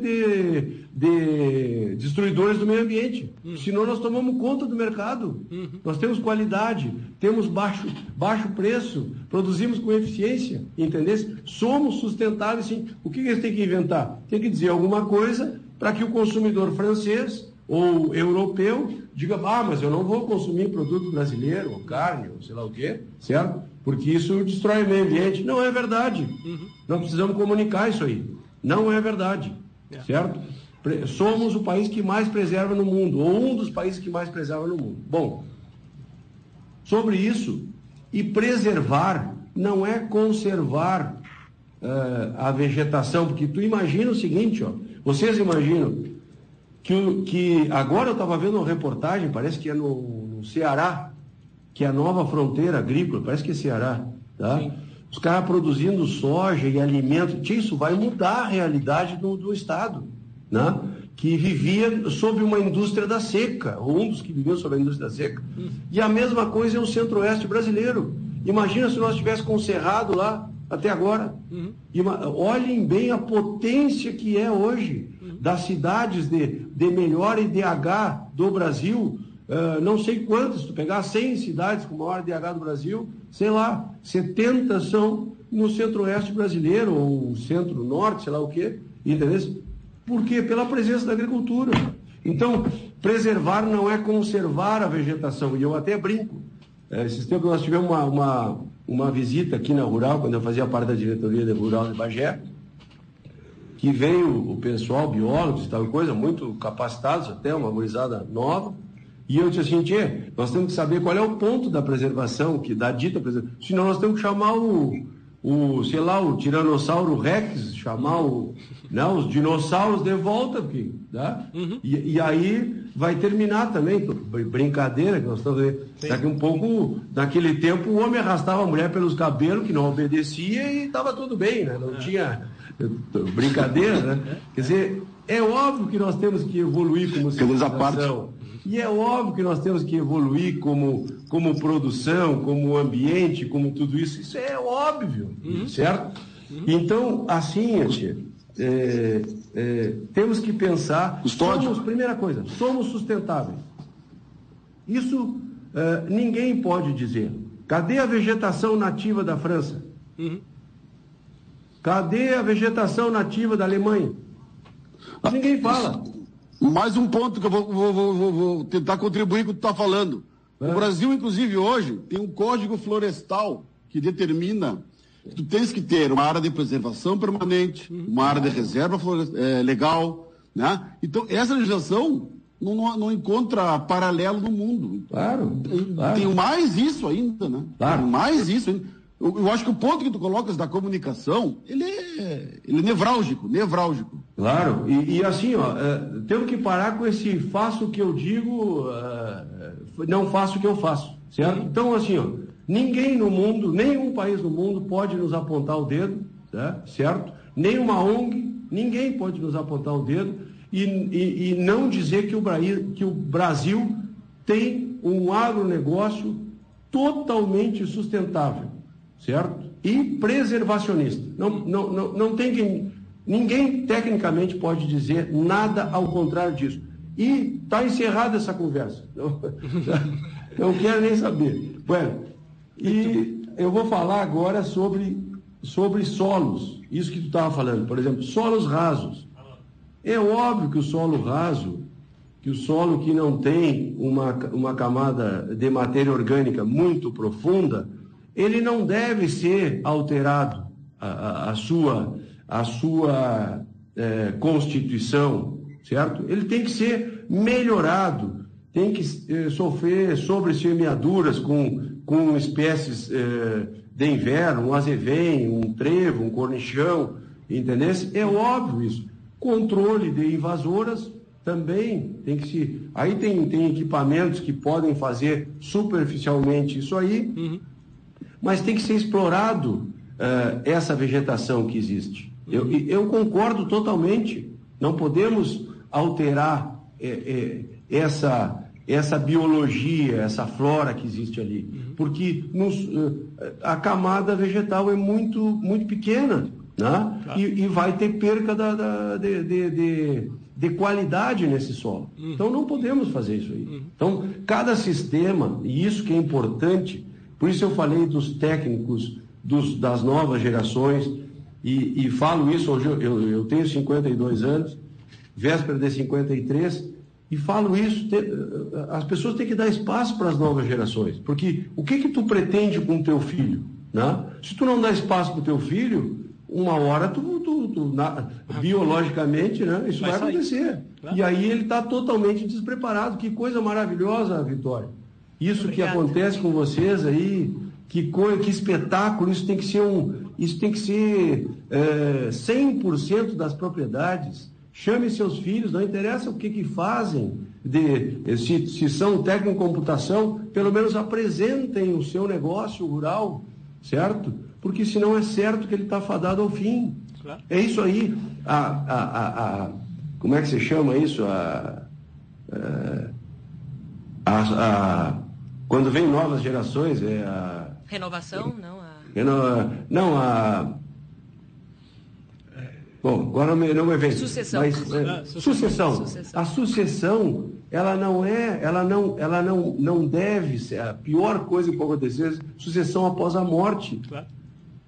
Speaker 5: de, de destruidores do meio ambiente. Uhum. Senão nós tomamos conta do mercado. Uhum. Nós temos qualidade, temos baixo, baixo preço, produzimos com eficiência, entendeu? Somos sustentáveis, sim. O que eles têm que inventar? Tem que dizer alguma coisa para que o consumidor francês ou europeu diga, ah, mas eu não vou consumir produto brasileiro, ou carne, ou sei lá o quê, certo? porque isso destrói o meio ambiente. Não é verdade. Uhum. Nós precisamos comunicar isso aí. Não é verdade. É. Certo? Somos o país que mais preserva no mundo, ou um dos países que mais preserva no mundo. Bom, sobre isso, e preservar não é conservar uh, a vegetação, porque tu imagina o seguinte, ó, vocês imaginam que, que agora eu estava vendo uma reportagem, parece que é no, no Ceará, que é a nova fronteira agrícola, parece que é Ceará, tá? Sim. Os caras produzindo soja e alimento, isso vai mudar a realidade do, do Estado, né? que vivia sob uma indústria da seca, ou um dos que viviam sob a indústria da seca. E a mesma coisa é o centro-oeste brasileiro. Imagina se nós tivéssemos conserrado lá até agora. Uhum. Uma, olhem bem a potência que é hoje uhum. das cidades de, de melhor IDH do Brasil, Uh, não sei quantas, se tu pegar 100 cidades com maior DH do Brasil, sei lá, 70 são no centro-oeste brasileiro, ou centro-norte, sei lá o quê, entendeu? Por quê? Pela presença da agricultura. Então, preservar não é conservar a vegetação, e eu até brinco. É, esses tempos nós tivemos uma, uma, uma visita aqui na Rural, quando eu fazia parte da diretoria de Rural de Bagé, que veio o pessoal, biólogos e tal coisa, muito capacitados até, uma gurizada nova, e eu disse assim, Tchê, nós temos que saber qual é o ponto da preservação, que da dita preservação. Senão nós temos que chamar o, o sei lá, o Tiranossauro Rex, chamar o, não, os dinossauros de volta, porque, tá? Uhum. E, e, aí vai terminar também, brincadeira que nós estamos vendo. Daqui um pouco, naquele tempo, o homem arrastava a mulher pelos cabelos, que não obedecia e estava tudo bem, né? Não é. tinha brincadeira, né? Quer dizer, é óbvio que nós temos que evoluir como civilização. E é óbvio que nós temos que evoluir como, como produção, como ambiente, como tudo isso. Isso é óbvio, uhum. certo? Uhum. Então, assim, é, é, temos que pensar. Somos, primeira coisa, somos sustentáveis. Isso é, ninguém pode dizer. Cadê a vegetação nativa da França? Uhum. Cadê a vegetação nativa da Alemanha? Ninguém fala.
Speaker 4: Mais um ponto que eu vou, vou, vou, vou tentar contribuir com o que tu está falando. É. O Brasil, inclusive, hoje, tem um código florestal que determina que tu tens que ter uma área de preservação permanente, uma área de reserva é, legal, né? Então, essa legislação não, não, não, encontra paralelo no mundo.
Speaker 5: Claro,
Speaker 4: claro. Tem mais isso ainda, né? Claro. Tem mais isso ainda. Eu, eu, acho que o ponto que tu colocas da comunicação, ele é, ele é nevrálgico, nevrálgico.
Speaker 5: Claro, e, e assim, ó, uh, temos que parar com esse faço o que eu digo, uh, não faço o que eu faço, certo? Uhum. Então, assim, ó, ninguém no mundo, nenhum país no mundo pode nos apontar o dedo, né, certo? Nenhuma ONG, ninguém pode nos apontar o dedo e, e, e não dizer que o, Brasil, que o Brasil tem um agronegócio totalmente sustentável, certo? E preservacionista. Não, não, não, não tem Ninguém tecnicamente pode dizer nada ao contrário disso. E está encerrada essa conversa. Não, não quero nem saber. Bueno, e eu vou falar agora sobre, sobre solos. Isso que tu estava falando. Por exemplo, solos rasos. É óbvio que o solo raso, que o solo que não tem uma, uma camada de matéria orgânica muito profunda, ele não deve ser alterado a, a, a sua a sua é, constituição, certo? Ele tem que ser melhorado, tem que é, sofrer sobre semeaduras com, com espécies é, de inverno, um azevém, um trevo, um cornichão, entendeu? É óbvio isso. Controle de invasoras também tem que se. Aí tem, tem equipamentos que podem fazer superficialmente isso aí, uhum. Mas tem que ser explorado uh, essa vegetação que existe. Eu, eu concordo totalmente. Não podemos alterar é, é, essa, essa biologia, essa flora que existe ali, uhum. porque nos, a camada vegetal é muito, muito pequena. Né? Claro. E, e, vai ter perca da, da de, de, de, de, qualidade nesse solo. Uhum. Então não podemos fazer isso aí. Uhum. Então, cada sistema, e isso que é importante, por isso eu falei dos técnicos dos, das novas gerações, e, e falo isso hoje, eu, eu tenho 52 anos, véspera de 53, e falo isso, te, as pessoas têm que dar espaço para as novas gerações, porque o que que tu pretende com o teu filho? Né? Se tu não dá espaço para o teu filho, uma hora tu, tu, tu na, biologicamente, né, isso vai, vai acontecer. Claro. E aí ele está totalmente despreparado. Que coisa maravilhosa, Vitória. Isso Obrigado. que acontece com vocês aí, que coisa, que espetáculo, isso tem que ser um, isso tem que ser é, 100% das propriedades. Chame seus filhos, não interessa o que, que fazem, de, se, se são técnico em computação, pelo menos apresentem o seu negócio rural, certo? Porque senão é certo que ele está fadado ao fim. Claro. É isso aí. A, a, a, a, como é que se chama isso? A, é, a, a, quando vem novas gerações, é a.
Speaker 3: Renovação? Não,
Speaker 5: não, não, a. Bom, agora não me vem.
Speaker 3: Sucessão.
Speaker 5: Mas, é, sucessão. sucessão. A sucessão, ela não é, ela não, ela não, não deve ser a pior coisa que pode acontecer, sucessão após a morte claro.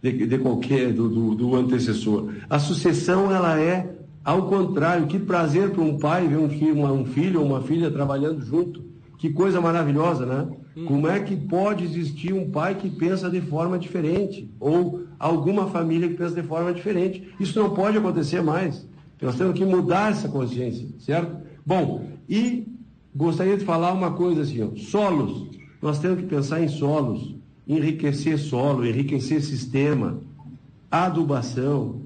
Speaker 5: de, de qualquer do, do, do, antecessor. A sucessão, ela é ao contrário. Que prazer para um pai ver um filho, uma, um filho ou uma filha trabalhando junto. Que coisa maravilhosa, né? Como é que pode existir um pai que pensa de forma diferente? Ou alguma família que pensa de forma diferente? Isso não pode acontecer mais. Nós temos que mudar essa consciência, certo? Bom, e gostaria de falar uma coisa assim, ó, solos. Nós temos que pensar em solos, enriquecer solo, enriquecer sistema, adubação,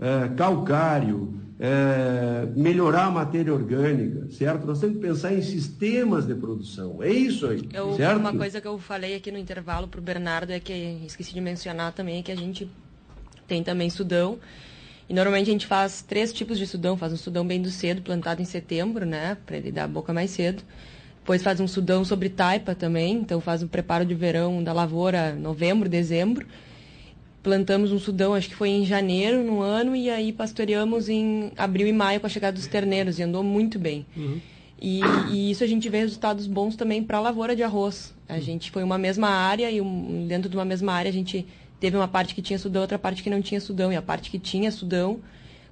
Speaker 5: é, calcário, é, melhorar a matéria orgânica, certo? Nós temos que pensar em sistemas de produção. É isso aí,
Speaker 3: eu,
Speaker 5: certo?
Speaker 3: Uma coisa que eu falei aqui no intervalo para o Bernardo é que esqueci de mencionar também é que a gente tem também sudão. E normalmente a gente faz três tipos de sudão. Faz um sudão bem do cedo, plantado em setembro, né? Para ele dar a boca mais cedo. Depois faz um sudão sobre taipa também. Então faz o preparo de verão da lavoura novembro, dezembro plantamos um sudão, acho que foi em janeiro, no ano, e aí pastoreamos em abril e maio com a chegada dos terneiros, e andou muito bem. Uhum. E, e, isso a gente vê resultados bons também para a lavoura de arroz. A gente foi uma mesma área e um, dentro de uma mesma área a gente teve uma parte que tinha sudão, outra parte que não tinha sudão. E a parte que tinha sudão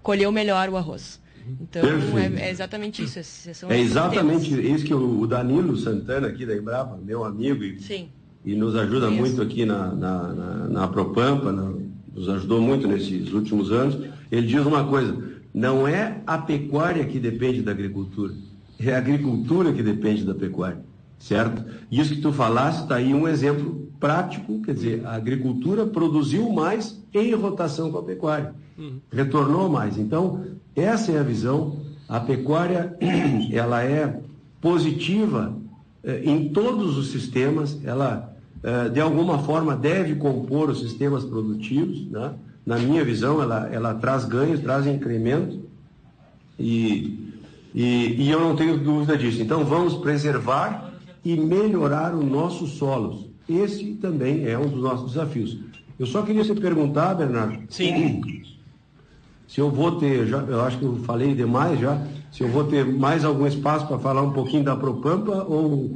Speaker 3: colheu melhor o arroz. Então é, é, exatamente isso.
Speaker 5: é exatamente isso que o Danilo Santana aqui da Embrapa, meu amigo e
Speaker 3: Sim
Speaker 5: e nos ajuda Isso. muito aqui na, na, na, na Propampa, na, nos ajudou muito nesses últimos anos. Ele diz uma coisa: não é a pecuária que depende da agricultura, é a agricultura que depende da pecuária, certo? Isso que tu falaste está aí um exemplo prático, quer dizer, a agricultura produziu mais em rotação com a pecuária, uhum. retornou mais. Então, essa é a visão. A pecuária, ela é positiva eh, em todos os sistemas, ela, de alguma forma, deve compor os sistemas produtivos, né? Na minha visão, ela, ela traz ganhos, traz incremento e, e, e eu não tenho dúvida disso. Então, vamos preservar e melhorar os nossos solos. Esse também é um dos nossos desafios. Eu só queria te perguntar, Bernardo.
Speaker 2: Sim.
Speaker 5: Se eu vou ter, já, eu acho que eu falei demais já, se eu vou ter mais algum espaço para falar um pouquinho da Propampa ou.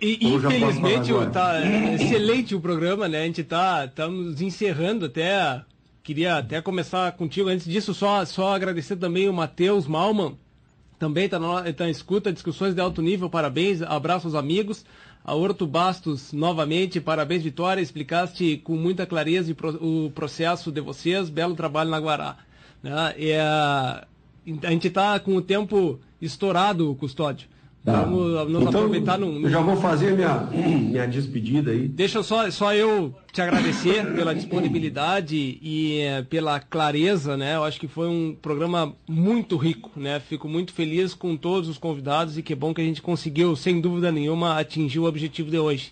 Speaker 2: E, infelizmente está excelente o programa, né? A gente está estamos encerrando até. Queria até começar contigo. Antes disso, só, só agradecer também o Matheus Malman, também está na, tá na escuta, discussões de alto nível, parabéns, abraço aos amigos. A Horto Bastos, novamente, parabéns, Vitória. Explicaste com muita clareza o processo de vocês. Belo trabalho na Guará. Né? É, a gente está com o tempo estourado, Custódio.
Speaker 5: Tá. Vamos então, aproveitar. Eu já vou fazer minha, minha despedida aí.
Speaker 2: Deixa só, só eu te agradecer pela disponibilidade e é, pela clareza, né? Eu acho que foi um programa muito rico, né? Fico muito feliz com todos os convidados e que bom que a gente conseguiu, sem dúvida nenhuma, atingir o objetivo de hoje.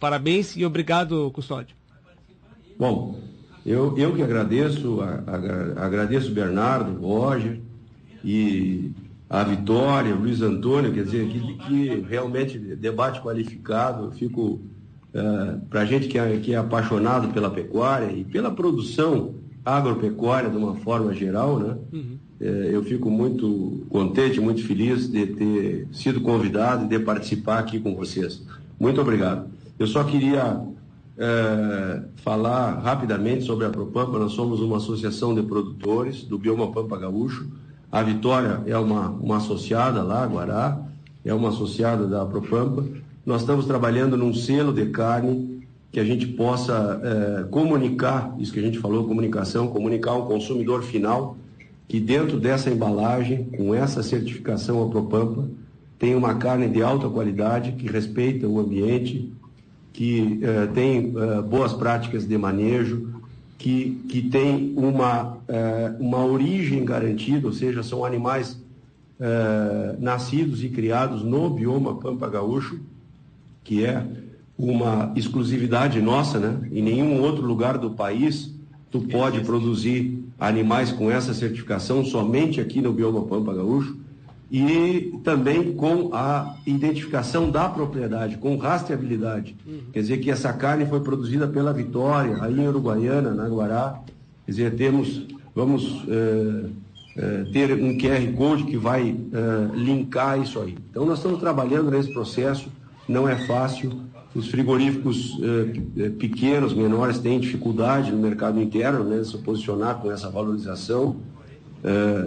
Speaker 2: Parabéns e obrigado, Custódio.
Speaker 5: Bom, eu, eu que agradeço, a, a, agradeço Bernardo, Roger e a Vitória, o Luiz Antônio, quer dizer, que, que realmente debate qualificado. Eu fico, uh, é, para a gente que é, que é apaixonado pela pecuária e pela produção agropecuária de uma forma geral, né? Uhum. É, eu fico muito contente, muito feliz de ter sido convidado e de participar aqui com vocês. Muito obrigado. Eu só queria é, falar rapidamente sobre a Propampa. Nós somos uma associação de produtores do Bioma Pampa Gaúcho. A Vitória é uma, uma associada lá, Guará, é uma associada da Propampa. Nós estamos trabalhando num selo de carne que a gente possa é, comunicar, isso que a gente falou, comunicação, comunicar ao consumidor final que dentro dessa embalagem, com essa certificação a Propampa, tem uma carne de alta qualidade que respeita o ambiente, que uh, tem uh, boas práticas de manejo, que, que tem uma, uh, uma origem garantida, ou seja, são animais nascidos e criados no bioma Pampa Gaúcho, que é uma exclusividade nossa, né? Em nenhum outro lugar do país tu pode produzir animais com essa certificação, somente aqui no bioma Pampa Gaúcho e também com a identificação da propriedade, com rastreabilidade. Uhum. Quer dizer que essa carne foi produzida pela Vitória, aí em Uruguaiana, na Guará. Quer dizer, temos, vamos é, é, ter um QR Code que vai é, linkar isso aí. Então nós estamos trabalhando nesse processo, não é fácil. Os frigoríficos pequenos, menores, têm dificuldade no mercado interno, né, se posicionar com essa valorização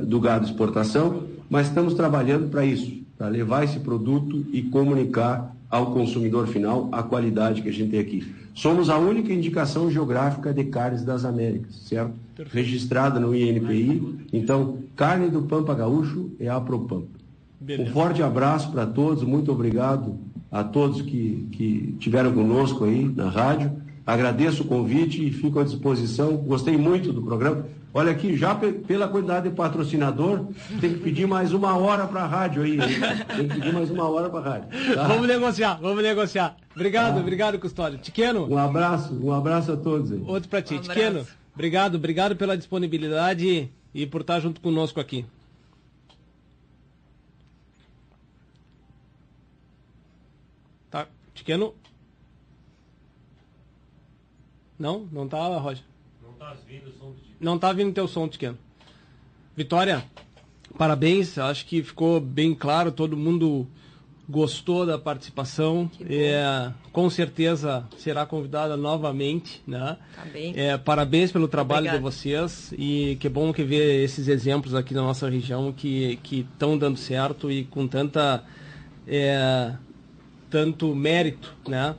Speaker 5: do gado exportação mas estamos trabalhando para isso, para levar esse produto e comunicar ao consumidor final a qualidade que a gente tem aqui. Somos a única indicação geográfica de carnes das Américas, certo? Registrada no INPI. Então, carne do Pampa Gaúcho é a Propampa. Beleza. Um forte abraço para todos, muito obrigado a todos que, que tiveram conosco aí na rádio. Agradeço o convite e fico à disposição. Gostei muito do programa. Olha aqui, já pela quantidade de patrocinador, tem que pedir mais uma hora para a rádio aí. Tem que pedir mais uma hora para a rádio.
Speaker 2: Tá? Vamos negociar, vamos negociar. Obrigado, ah. obrigado, Custódio. Tiqueno.
Speaker 5: Um abraço, um abraço a todos aí.
Speaker 2: Outro para ti. Um Tiqueno, obrigado, obrigado pela disponibilidade e por estar junto conosco aqui. Tá, Tiqueno. Não, não tá, Roger. Não tá vindo o som de não tá vindo teu som, Tiqueno. Vitória, parabéns. Acho que ficou bem claro. Todo mundo gostou da participação. É, com certeza será convidada novamente. Né? Tá bem. É, parabéns pelo trabalho Obrigada. de vocês. E que bom que ver esses exemplos aqui na nossa região que estão dando certo e com tanta. É, tanto mérito, né?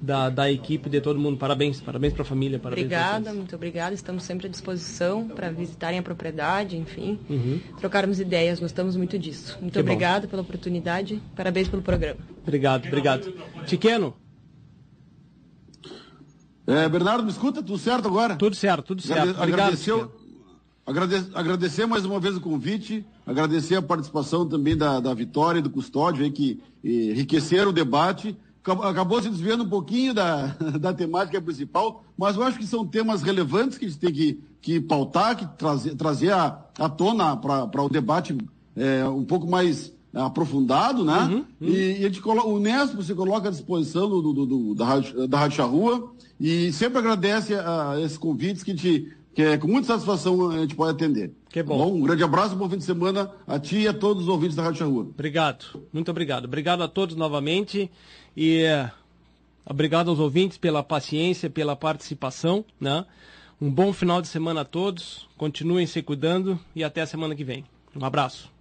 Speaker 2: Da, da equipe, de todo mundo. Parabéns, parabéns para a família. Parabéns
Speaker 3: obrigada, muito obrigada. Estamos sempre à disposição para visitarem a propriedade, enfim, uhum. trocarmos ideias. Gostamos muito disso. Muito que obrigada pela oportunidade. Parabéns pelo programa.
Speaker 2: Obrigado, obrigado. Tiqueno.
Speaker 4: É, Bernardo, me escuta? Tudo certo agora?
Speaker 2: Tudo certo, tudo certo.
Speaker 4: Agrade Obrigado, agradecer, agradecer mais uma vez o convite, agradecer a participação também da, da Vitória e do Custódio aí, que enriqueceram o debate. Acabou se desviando um pouquinho da, da temática principal, mas eu acho que são temas relevantes que a gente tem que, que pautar, que trazer, trazer à, à tona para o debate é, um pouco mais aprofundado, né? Uhum, uhum. E, e, a gente coloca, o Nespo se coloca à disposição do, do, do, da, Rádio, da Rádio Charrua e sempre agradece a, a esses convites que, a gente, que é, com muita satisfação a gente pode atender.
Speaker 2: Que bom. Tá bom.
Speaker 4: Um grande abraço, bom fim de semana a ti e a todos os ouvintes da Rádio Charrua.
Speaker 2: Obrigado, muito obrigado. Obrigado a todos novamente e uh, obrigado aos ouvintes pela paciência, pela participação, né? Um bom final de semana a todos, continuem se cuidando e até a semana que vem. Um abraço.